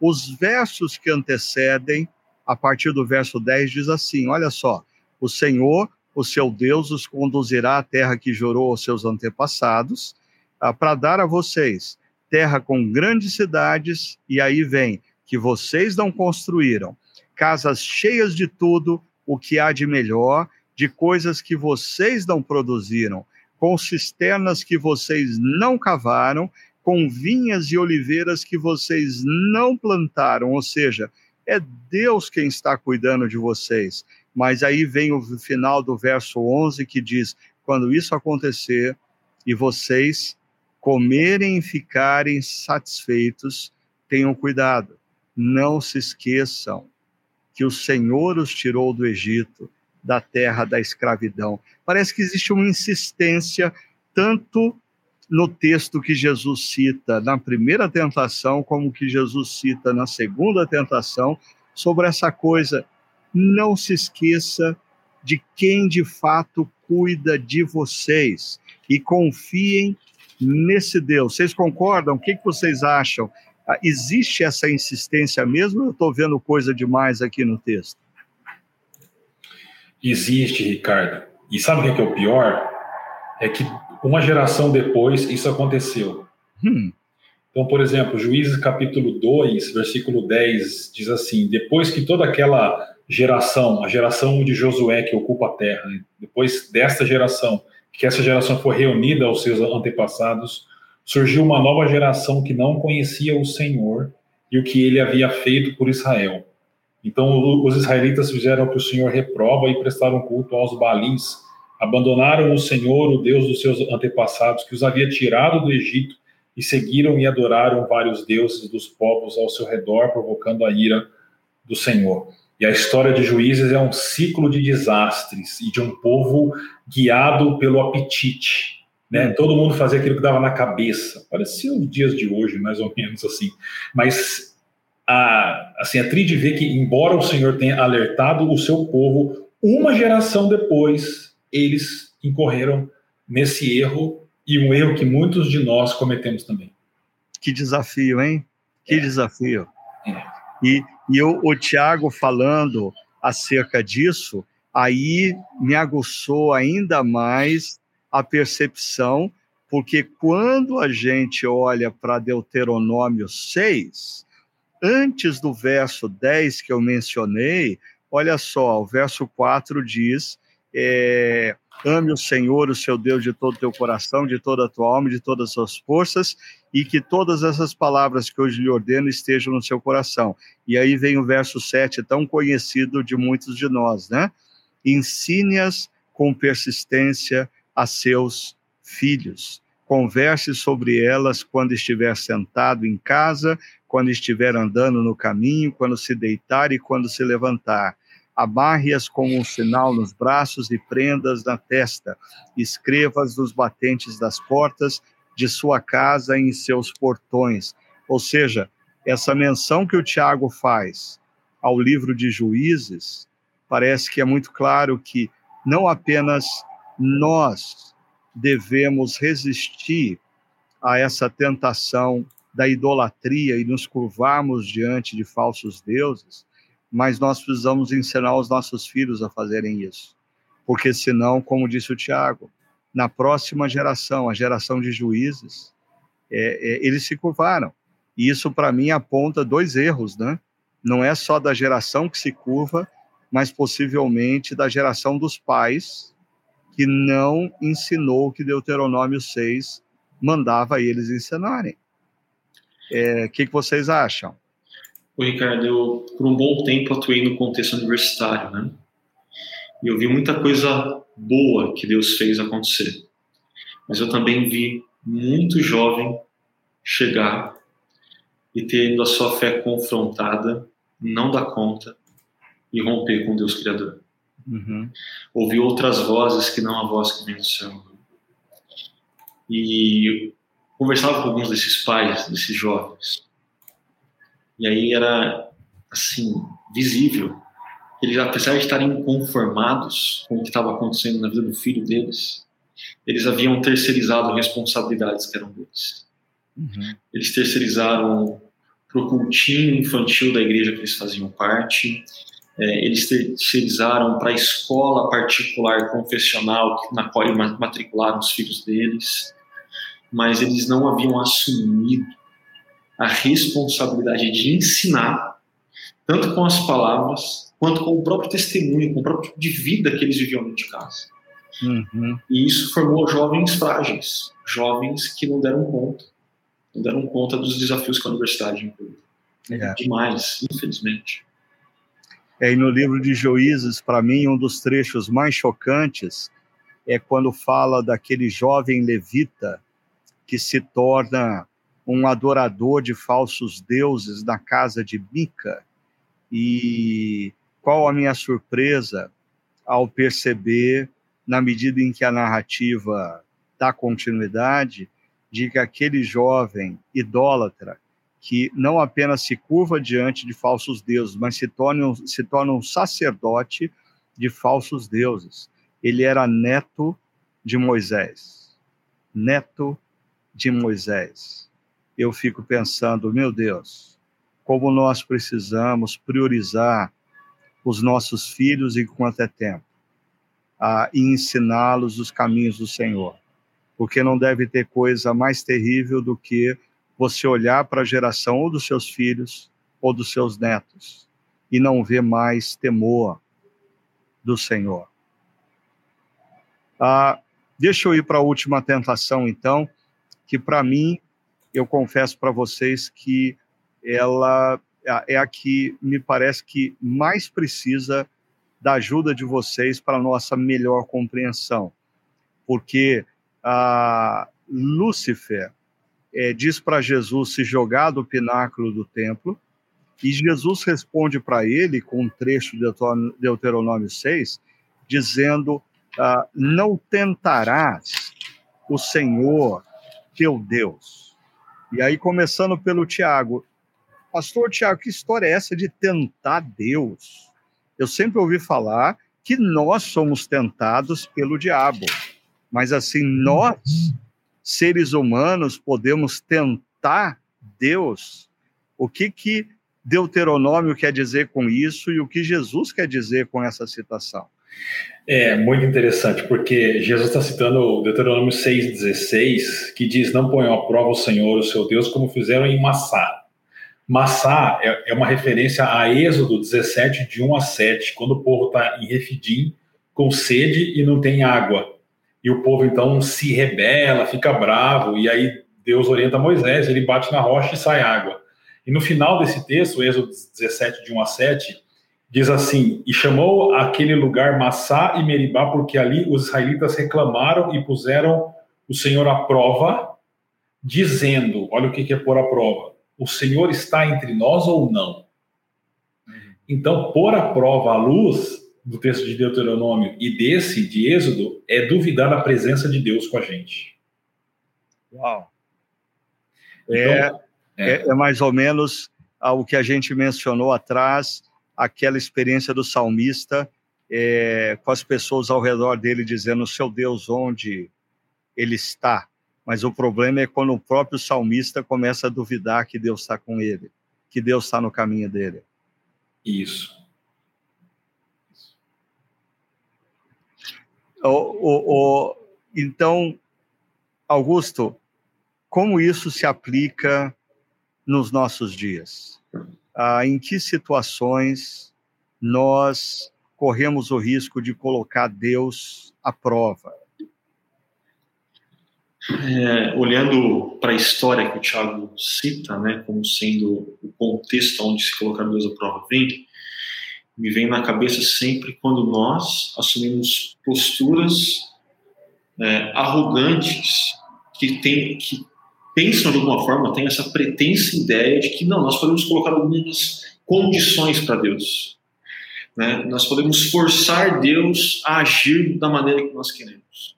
os versos que antecedem, a partir do verso 10, diz assim: olha só, o Senhor, o seu Deus, os conduzirá à terra que jurou aos seus antepassados, ah, para dar a vocês terra com grandes cidades, e aí vem que vocês não construíram, casas cheias de tudo o que há de melhor, de coisas que vocês não produziram, com cisternas que vocês não cavaram, com vinhas e oliveiras que vocês não plantaram, ou seja, é Deus quem está cuidando de vocês. Mas aí vem o final do verso 11 que diz: quando isso acontecer e vocês comerem e ficarem satisfeitos, tenham cuidado, não se esqueçam que o Senhor os tirou do Egito, da terra da escravidão. Parece que existe uma insistência tanto no texto que Jesus cita na primeira tentação, como que Jesus cita na segunda tentação, sobre essa coisa. Não se esqueça de quem de fato cuida de vocês e confiem nesse Deus. Vocês concordam? O que, que vocês acham? Ah, existe essa insistência mesmo? Eu estou vendo coisa demais aqui no texto.
Existe, Ricardo. E sabe o que é, o pior? É que uma geração depois isso aconteceu. Hum. Então, por exemplo, Juízes capítulo 2, versículo 10, diz assim: Depois que toda aquela geração, a geração de Josué que ocupa a terra, né? depois desta geração, que essa geração foi reunida aos seus antepassados, surgiu uma nova geração que não conhecia o Senhor e o que ele havia feito por Israel. Então os israelitas fizeram o que o Senhor reprova e prestaram culto aos balins, abandonaram o Senhor, o Deus dos seus antepassados, que os havia tirado do Egito, e seguiram e adoraram vários deuses dos povos ao seu redor, provocando a ira do Senhor. E a história de Juízes é um ciclo de desastres e de um povo guiado pelo apetite. Né? Hum. Todo mundo fazia aquilo que dava na cabeça. Parecia os dias de hoje, mais ou menos assim. Mas a, assim, é triste ver que, embora o Senhor tenha alertado o seu povo, uma geração depois, eles incorreram nesse erro e um erro que muitos de nós cometemos também.
Que desafio, hein? Que é. desafio. É. E, e o, o Tiago falando acerca disso, aí me aguçou ainda mais a percepção, porque quando a gente olha para Deuteronômio 6, antes do verso 10 que eu mencionei, olha só, o verso 4 diz: é, ame o Senhor, o seu Deus, de todo o teu coração, de toda a tua alma, de todas as suas forças, e que todas essas palavras que hoje lhe ordeno estejam no seu coração. E aí vem o verso 7, tão conhecido de muitos de nós, né? Ensine-as com persistência a seus filhos. Converse sobre elas quando estiver sentado em casa, quando estiver andando no caminho, quando se deitar e quando se levantar. Amarre-as como um sinal nos braços e prendas na testa. Escreva-as nos batentes das portas de sua casa em seus portões. Ou seja, essa menção que o Tiago faz ao livro de Juízes, parece que é muito claro que não apenas nós devemos resistir a essa tentação da idolatria e nos curvarmos diante de falsos deuses, mas nós precisamos ensinar os nossos filhos a fazerem isso. Porque senão, como disse o Tiago, na próxima geração, a geração de juízes, é, é, eles se curvaram. E isso, para mim, aponta dois erros, né? Não é só da geração que se curva, mas possivelmente da geração dos pais, que não ensinou o que Deuteronômio 6 mandava eles ensinarem. O é, que, que vocês acham?
O Ricardo, eu por um bom tempo atuei no contexto universitário, né? E eu vi muita coisa boa que Deus fez acontecer. Mas eu também vi muito jovem chegar e tendo a sua fé confrontada, não dar conta e romper com Deus Criador. Uhum. Ouvir outras vozes que não a voz que vem do céu. E conversava com alguns desses pais, desses jovens. E aí era, assim, visível. Eles, apesar de estarem inconformados com o que estava acontecendo na vida do filho deles, eles haviam terceirizado responsabilidades que eram deles. Uhum. Eles terceirizaram para o cultinho infantil da igreja que eles faziam parte, é, eles terceirizaram para a escola particular confessional na qual matricularam os filhos deles, mas eles não haviam assumido a responsabilidade de ensinar, tanto com as palavras, quanto com o próprio testemunho, com o próprio tipo de vida que eles viviam dentro de casa. Uhum. E isso formou jovens frágeis, jovens que não deram conta, não deram conta dos desafios que a universidade inclui. É. Demais, infelizmente.
É, e no livro de Juízes, para mim, um dos trechos mais chocantes é quando fala daquele jovem levita que se torna um adorador de falsos deuses na casa de Mica. E qual a minha surpresa ao perceber, na medida em que a narrativa dá continuidade, de que aquele jovem idólatra, que não apenas se curva diante de falsos deuses, mas se torna, se torna um sacerdote de falsos deuses. Ele era neto de Moisés. Neto de Moisés. Eu fico pensando, meu Deus, como nós precisamos priorizar os nossos filhos enquanto é tempo, a, e ensiná-los os caminhos do Senhor. porque não deve ter coisa mais terrível do que você olhar para a geração ou dos seus filhos ou dos seus netos e não ver mais temor do Senhor. Ah, deixa eu ir para a última tentação, então, que para mim, eu confesso para vocês que ela é a que me parece que mais precisa da ajuda de vocês para nossa melhor compreensão. Porque a Lúcifer é, diz para Jesus se jogar do pináculo do templo, e Jesus responde para ele com um trecho de Deuteronômio 6, dizendo: ah, Não tentarás o Senhor teu Deus. E aí, começando pelo Tiago, Pastor Tiago, que história é essa de tentar Deus? Eu sempre ouvi falar que nós somos tentados pelo diabo, mas assim, nós, seres humanos, podemos tentar Deus. O que que Deuteronômio quer dizer com isso e o que Jesus quer dizer com essa citação?
É muito interessante, porque Jesus está citando Deuteronômio 6,16, que diz: Não ponham à prova o Senhor, o seu Deus, como fizeram em Massá. Massá é, é uma referência a Êxodo 17, de 1 a 7, quando o povo está em Refidim, com sede e não tem água. E o povo então se rebela, fica bravo, e aí Deus orienta Moisés, ele bate na rocha e sai água. E no final desse texto, Êxodo 17, de 1 a 7, diz assim: E chamou aquele lugar Massá e Meribá, porque ali os israelitas reclamaram e puseram o Senhor à prova, dizendo: Olha o que é pôr à prova o Senhor está entre nós ou não? Então, pôr à prova a luz do texto de Deuteronômio e desse de Êxodo é duvidar da presença de Deus com a gente.
Uau! Então, é, é. é mais ou menos o que a gente mencionou atrás, aquela experiência do salmista é, com as pessoas ao redor dele dizendo: Seu Deus, onde ele está? Mas o problema é quando o próprio salmista começa a duvidar que Deus está com ele, que Deus está no caminho dele.
Isso.
O, o, o, então, Augusto, como isso se aplica nos nossos dias? Ah, em que situações nós corremos o risco de colocar Deus à prova?
É, olhando para a história que o Tiago cita, né, como sendo o contexto onde se colocar Deus à prova vem, me vem na cabeça sempre quando nós assumimos posturas é, arrogantes que, tem, que pensam de alguma forma, têm essa pretensa ideia de que não, nós podemos colocar algumas condições para Deus. Né? Nós podemos forçar Deus a agir da maneira que nós queremos.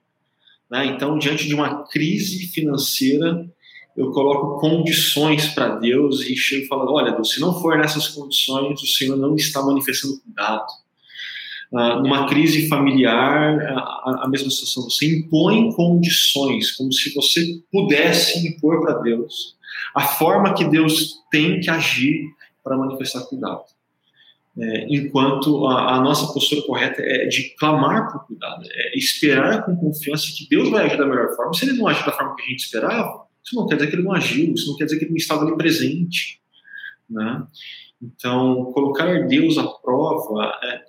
Né? Então, diante de uma crise financeira, eu coloco condições para Deus e chego falando: olha, Deus, se não for nessas condições, o Senhor não está manifestando cuidado. Uh, numa crise familiar, a, a, mesma situação. Você impõe condições, como se você pudesse impor para Deus a forma que Deus tem que agir para manifestar cuidado é, enquanto a, a, nossa postura correta é de clamar por cuidado, é esperar com confiança que Deus vai agir da melhor forma. Se ele não agir da forma que a gente esperava, isso não quer dizer que ele não agiu, isso não quer dizer que ele não estava ali presente. Né? Então, colocar Deus à prova, é,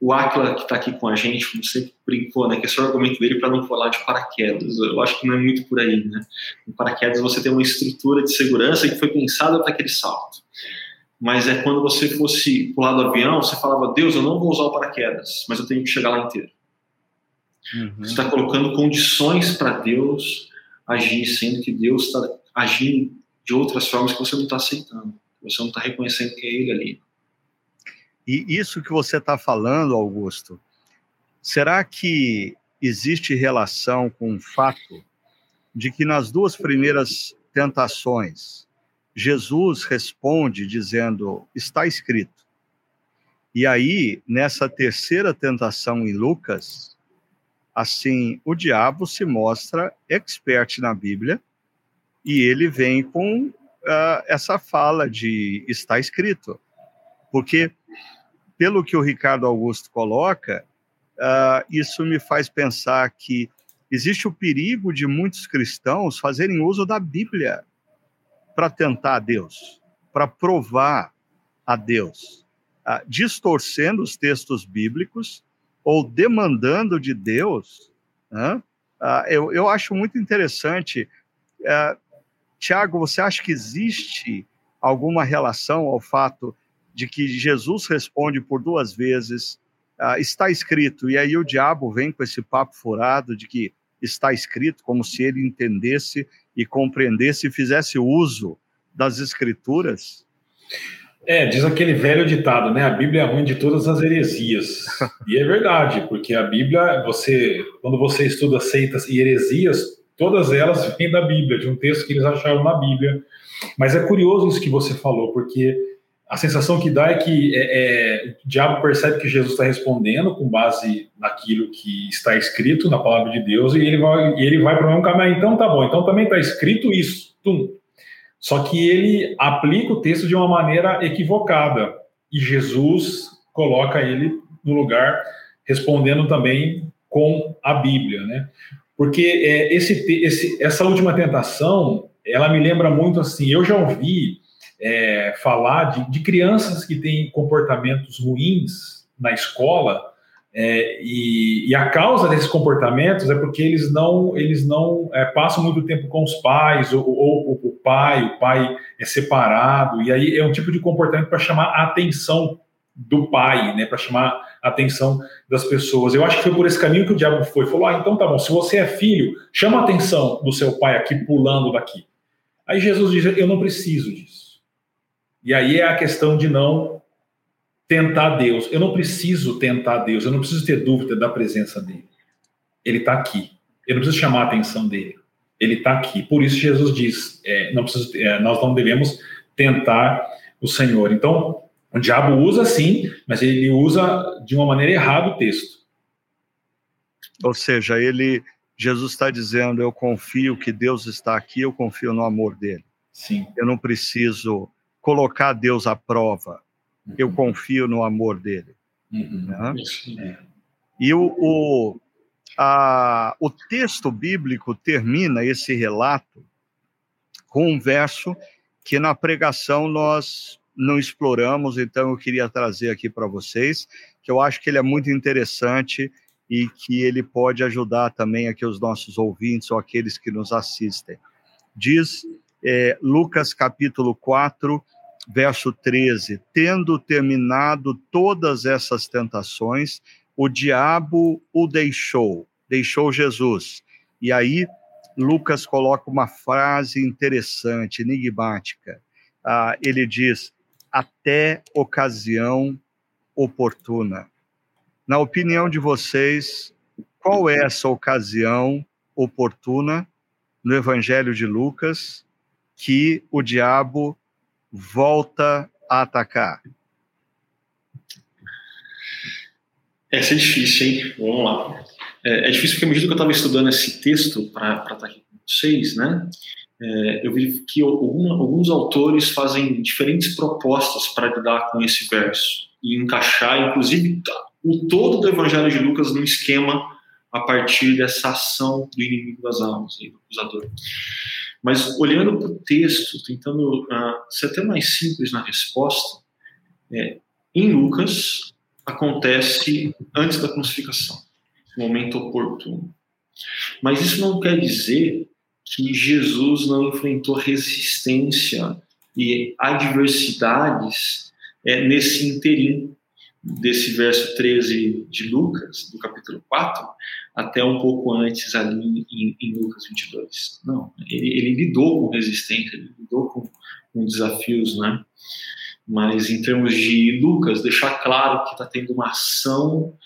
o Aquila que está aqui com a gente, como sempre brincou, né, que é só o argumento dele para não falar de paraquedas. Eu acho que não é muito por aí. Né? No paraquedas você tem uma estrutura de segurança que foi pensada para aquele salto mas é quando você fosse pular do avião, você falava, Deus, eu não vou usar o paraquedas, mas eu tenho que chegar lá inteiro. Uhum. Você está colocando condições para Deus agir, sendo que Deus está agindo de outras formas que você não está aceitando, você não está reconhecendo que é Ele ali.
E isso que você está falando, Augusto, será que existe relação com o fato de que nas duas primeiras tentações, Jesus responde dizendo: está escrito. E aí, nessa terceira tentação em Lucas, assim, o diabo se mostra expert na Bíblia e ele vem com uh, essa fala de está escrito. Porque, pelo que o Ricardo Augusto coloca, uh, isso me faz pensar que existe o perigo de muitos cristãos fazerem uso da Bíblia para tentar a Deus, para provar a Deus, ah, distorcendo os textos bíblicos ou demandando de Deus. Ah, eu, eu acho muito interessante. Ah, Tiago, você acha que existe alguma relação ao fato de que Jesus responde por duas vezes, ah, está escrito, e aí o diabo vem com esse papo furado de que está escrito, como se ele entendesse e compreendesse e fizesse uso das escrituras?
É, diz aquele velho ditado, né? A Bíblia é ruim de todas as heresias. E é verdade, porque a Bíblia, você, quando você estuda seitas e heresias, todas elas vêm da Bíblia, de um texto que eles acharam na Bíblia. Mas é curioso isso que você falou, porque a sensação que dá é que é, é, o diabo percebe que Jesus está respondendo com base naquilo que está escrito na palavra de Deus e ele vai, e ele vai para mesmo caminho. Então tá bom, então também está escrito isso. Tum. Só que ele aplica o texto de uma maneira equivocada e Jesus coloca ele no lugar respondendo também com a Bíblia, né? Porque é, esse, esse, essa última tentação, ela me lembra muito assim. Eu já ouvi é, falar de, de, crianças que têm comportamentos ruins na escola é, e, e, a causa desses comportamentos é porque eles não eles não é, passam muito tempo com os pais ou, ou, ou, o pai o pai é separado e aí é um tipo de comportamento para chamar a atenção do pai né para chamar a atenção das pessoas. Eu acho que foi por esse caminho que o diabo foi falou ah então tá bom se você é filho chama a atenção do seu pai aqui pulando daqui. Aí Jesus diz eu não preciso disso e aí é a questão de não tentar Deus. Eu não preciso tentar Deus, eu não preciso ter dúvida da presença dele. Ele está aqui. Eu não preciso chamar a atenção dele. Ele está aqui. Por isso Jesus diz: é, não preciso, é, nós não devemos tentar o Senhor. Então, o diabo usa sim, mas ele usa de uma maneira errada o texto.
Ou seja, ele, Jesus está dizendo: eu confio que Deus está aqui, eu confio no amor dele.
Sim.
Eu não preciso colocar Deus à prova. Uhum. Eu confio no amor dele. Uhum. Né? E o, o, a, o texto bíblico termina esse relato com um verso que na pregação nós não exploramos, então eu queria trazer aqui para vocês, que eu acho que ele é muito interessante e que ele pode ajudar também aqui os nossos ouvintes ou aqueles que nos assistem. Diz é, Lucas capítulo 4, verso 13: Tendo terminado todas essas tentações, o diabo o deixou, deixou Jesus. E aí, Lucas coloca uma frase interessante, enigmática. Ah, ele diz: até ocasião oportuna. Na opinião de vocês, qual é essa ocasião oportuna no Evangelho de Lucas que o diabo volta a atacar?
Essa é difícil, hein? Vamos lá. É, é difícil porque, à medida que eu estava estudando esse texto para estar tá aqui com vocês, né, é, eu vi que alguma, alguns autores fazem diferentes propostas para lidar com esse verso e encaixar, inclusive, o todo do Evangelho de Lucas num esquema a partir dessa ação do inimigo das almas, do acusador. Mas olhando para o texto, tentando uh, ser até mais simples na resposta, é, em Lucas acontece antes da crucificação, momento oportuno. Mas isso não quer dizer que Jesus não enfrentou resistência e adversidades é, nesse interim desse verso 13 de Lucas, do capítulo 4, até um pouco antes ali em, em Lucas 22. Não, ele, ele, lidou com resistência, ele lidou com, com desafios, né? Mas em termos de Lucas, deixar claro que está tendo uma ação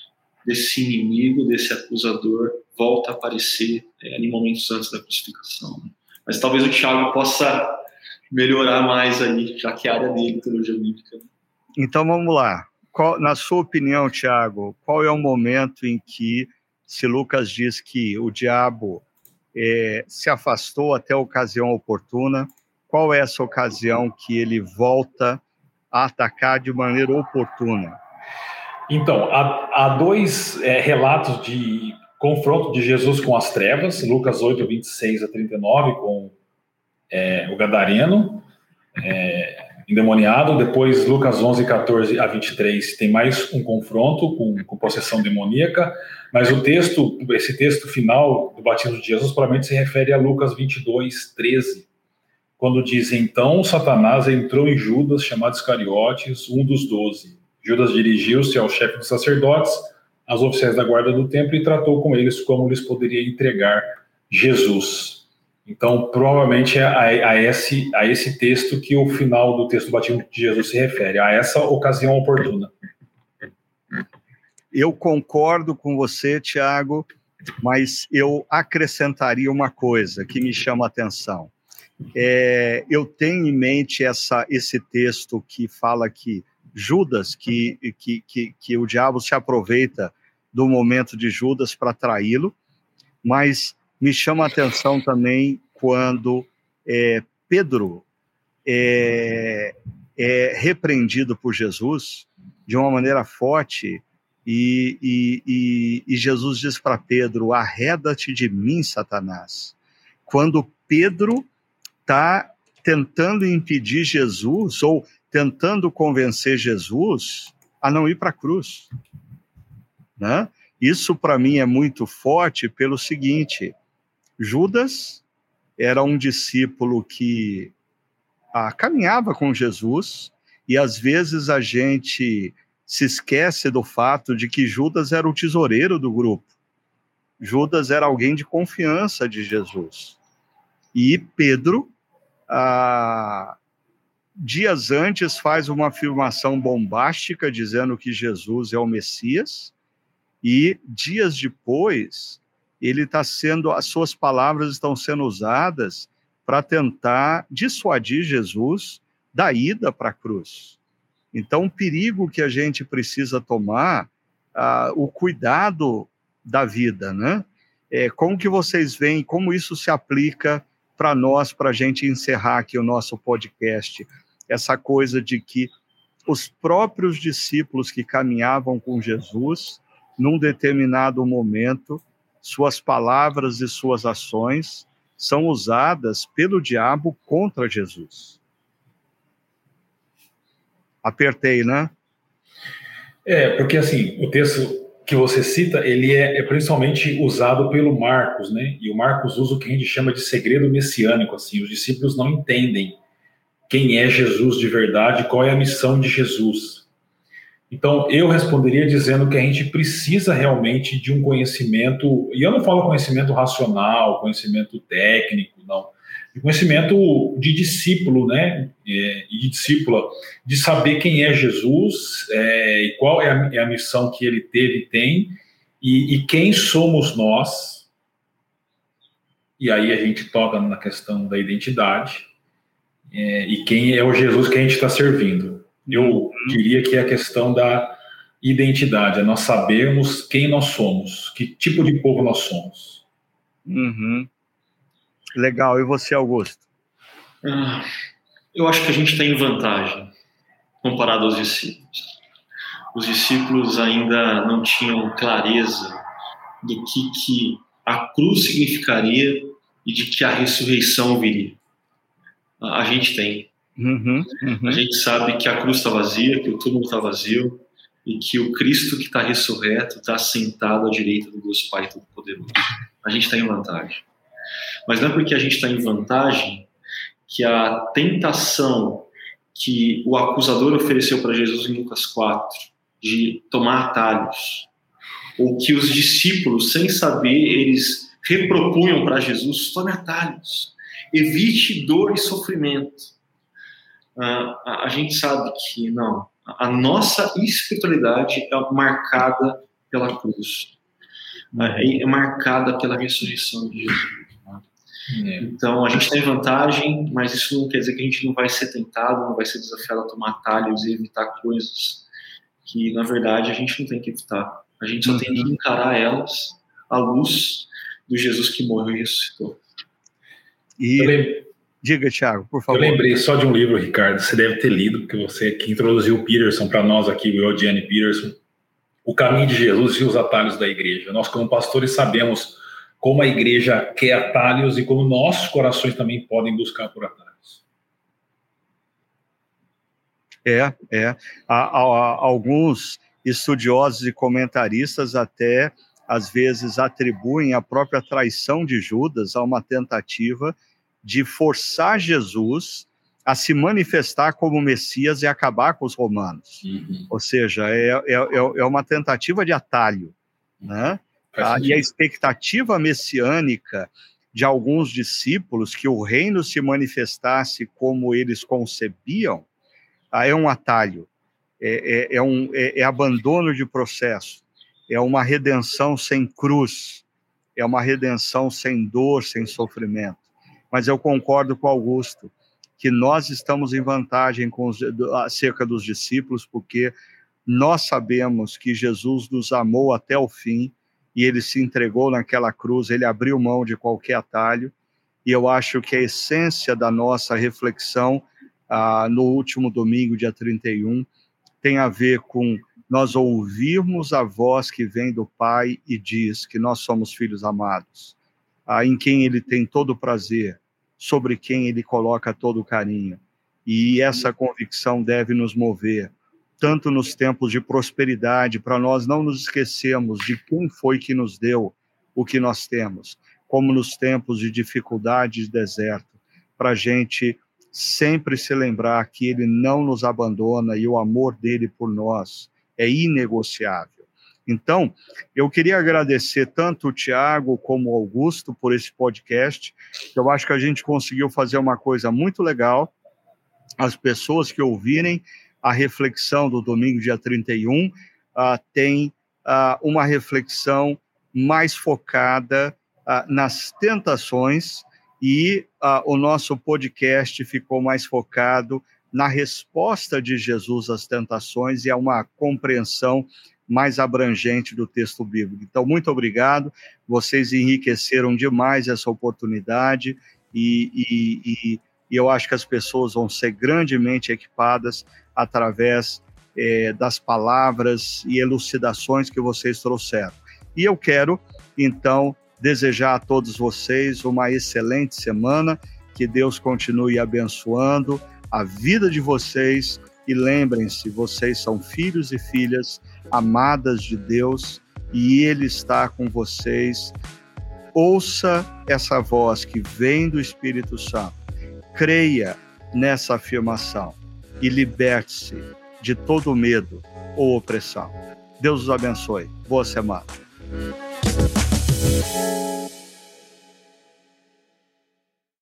desse inimigo, desse acusador, volta a aparecer é, ali momentos antes da crucificação. Né? Mas talvez o Tiago possa melhorar mais aí, já que a área dele, teologia bíblica.
Então vamos lá. Qual, na sua opinião, Tiago, qual é o momento em que se Lucas diz que o diabo é, se afastou até a ocasião oportuna, qual é essa ocasião que ele volta a atacar de maneira oportuna?
Então, há, há dois é, relatos de confronto de Jesus com as trevas, Lucas 8, 26 a 39, com é, o Gadareno, é, endemoniado. Depois, Lucas 11, 14 a 23, tem mais um confronto com, com possessão demoníaca. Mas o texto, esse texto final do batismo de Jesus, provavelmente se refere a Lucas 22, 13, quando diz: Então Satanás entrou em Judas, chamado Iscariotes, um dos doze. Judas dirigiu-se ao chefe dos sacerdotes, aos oficiais da guarda do templo e tratou com eles como lhes poderia entregar Jesus. Então, provavelmente é a, a, esse, a esse texto que o final do texto do batismo de Jesus se refere, a essa ocasião oportuna.
Eu concordo com você, Tiago, mas eu acrescentaria uma coisa que me chama a atenção. É, eu tenho em mente essa, esse texto que fala que Judas, que, que, que, que o diabo se aproveita do momento de Judas para traí-lo, mas me chama a atenção também quando é, Pedro é, é, repreendido por Jesus de uma maneira forte e, e, e, e Jesus diz para Pedro: arreda-te de mim, Satanás. Quando Pedro está tentando impedir Jesus ou tentando convencer Jesus a não ir para a cruz. Né? Isso para mim é muito forte pelo seguinte: Judas era um discípulo que ah, caminhava com Jesus, e às vezes a gente se esquece do fato de que Judas era o tesoureiro do grupo. Judas era alguém de confiança de Jesus. E Pedro, ah, dias antes, faz uma afirmação bombástica dizendo que Jesus é o Messias, e dias depois, ele está sendo, as suas palavras estão sendo usadas para tentar dissuadir Jesus da ida para a cruz. Então, o perigo que a gente precisa tomar, ah, o cuidado da vida, né? É, como que vocês veem, como isso se aplica para nós, para a gente encerrar aqui o nosso podcast? Essa coisa de que os próprios discípulos que caminhavam com Jesus, num determinado momento, suas palavras e suas ações são usadas pelo diabo contra Jesus. Apertei, né?
É, porque assim, o texto que você cita, ele é, é, principalmente usado pelo Marcos, né? E o Marcos usa o que a gente chama de segredo messiânico, assim, os discípulos não entendem quem é Jesus de verdade, qual é a missão de Jesus. Então, eu responderia dizendo que a gente precisa realmente de um conhecimento, e eu não falo conhecimento racional, conhecimento técnico, não, de conhecimento de discípulo, né, é, e de discípula, de saber quem é Jesus é, e qual é a, é a, missão que ele teve e tem, e, e quem somos nós, e aí a gente toca na questão da identidade, é, e quem é o Jesus que a gente está servindo. Eu diria que é a questão da identidade, é nós sabermos quem nós somos, que tipo de povo nós somos.
Uhum. Legal. E você, Augusto?
Ah, eu acho que a gente está em vantagem comparado aos discípulos. Os discípulos ainda não tinham clareza do que, que a cruz significaria e de que a ressurreição viria. A gente tem. Uhum, uhum. A gente sabe que a cruz está vazia, que o túmulo está vazio e que o Cristo que está ressurreto está sentado à direita do Deus Pai Todo-Poderoso. A gente está em vantagem. Mas não é porque a gente está em vantagem que a tentação que o acusador ofereceu para Jesus em Lucas 4, de tomar atalhos, ou que os discípulos, sem saber, eles repropunham para Jesus: tome atalhos, evite dor e sofrimento a, a gente sabe que não, a nossa espiritualidade é marcada pela cruz, é, é marcada pela ressurreição de Jesus. Né? É. Então a gente tem vantagem, mas isso não quer dizer que a gente não vai ser tentado, não vai ser desafiado a tomar atalhos e evitar coisas que na verdade a gente não tem que evitar. A gente só uhum. tem que encarar elas à luz do Jesus que morreu e ressuscitou.
E Diga, Thiago, por favor.
Eu lembrei só de um livro, Ricardo, você deve ter lido, porque você que introduziu o Peterson para nós aqui, o Eugene Peterson. o caminho de Jesus e os atalhos da igreja. Nós, como pastores, sabemos como a igreja quer atalhos e como nossos corações também podem buscar por atalhos.
É, é. Há, há, alguns estudiosos e comentaristas até às vezes atribuem a própria traição de Judas a uma tentativa de forçar Jesus a se manifestar como Messias e acabar com os romanos. Uhum. Ou seja, é, é, é, é uma tentativa de atalho. Né? Ah, e a expectativa messiânica de alguns discípulos que o reino se manifestasse como eles concebiam ah, é um atalho, é, é, é um, é, é abandono de processo, é uma redenção sem cruz, é uma redenção sem dor, sem sofrimento. Mas eu concordo com Augusto que nós estamos em vantagem com os, acerca dos discípulos, porque nós sabemos que Jesus nos amou até o fim e ele se entregou naquela cruz, ele abriu mão de qualquer atalho. E eu acho que a essência da nossa reflexão ah, no último domingo, dia 31, tem a ver com nós ouvirmos a voz que vem do Pai e diz que nós somos filhos amados, ah, em quem ele tem todo o prazer, sobre quem ele coloca todo o carinho. E essa convicção deve nos mover, tanto nos tempos de prosperidade, para nós não nos esquecermos de quem foi que nos deu o que nós temos, como nos tempos de dificuldade e deserto, para a gente sempre se lembrar que ele não nos abandona e o amor dele por nós é inegociável. Então, eu queria agradecer tanto o Tiago como o Augusto por esse podcast. Eu acho que a gente conseguiu fazer uma coisa muito legal. As pessoas que ouvirem a reflexão do domingo, dia 31, uh, têm uh, uma reflexão mais focada uh, nas tentações e o nosso podcast ficou mais focado na resposta de Jesus às tentações e a uma compreensão mais abrangente do texto bíblico. Então, muito obrigado, vocês enriqueceram demais essa oportunidade e, e, e, e eu acho que as pessoas vão ser grandemente equipadas através é, das palavras e elucidações que vocês trouxeram. E eu quero, então, desejar a todos vocês uma excelente semana, que Deus continue abençoando a vida de vocês e lembrem-se, vocês são filhos e filhas amadas de Deus e Ele está com vocês. Ouça essa voz que vem do Espírito Santo. Creia nessa afirmação e liberte-se de todo medo ou opressão. Deus os abençoe. Boa semana.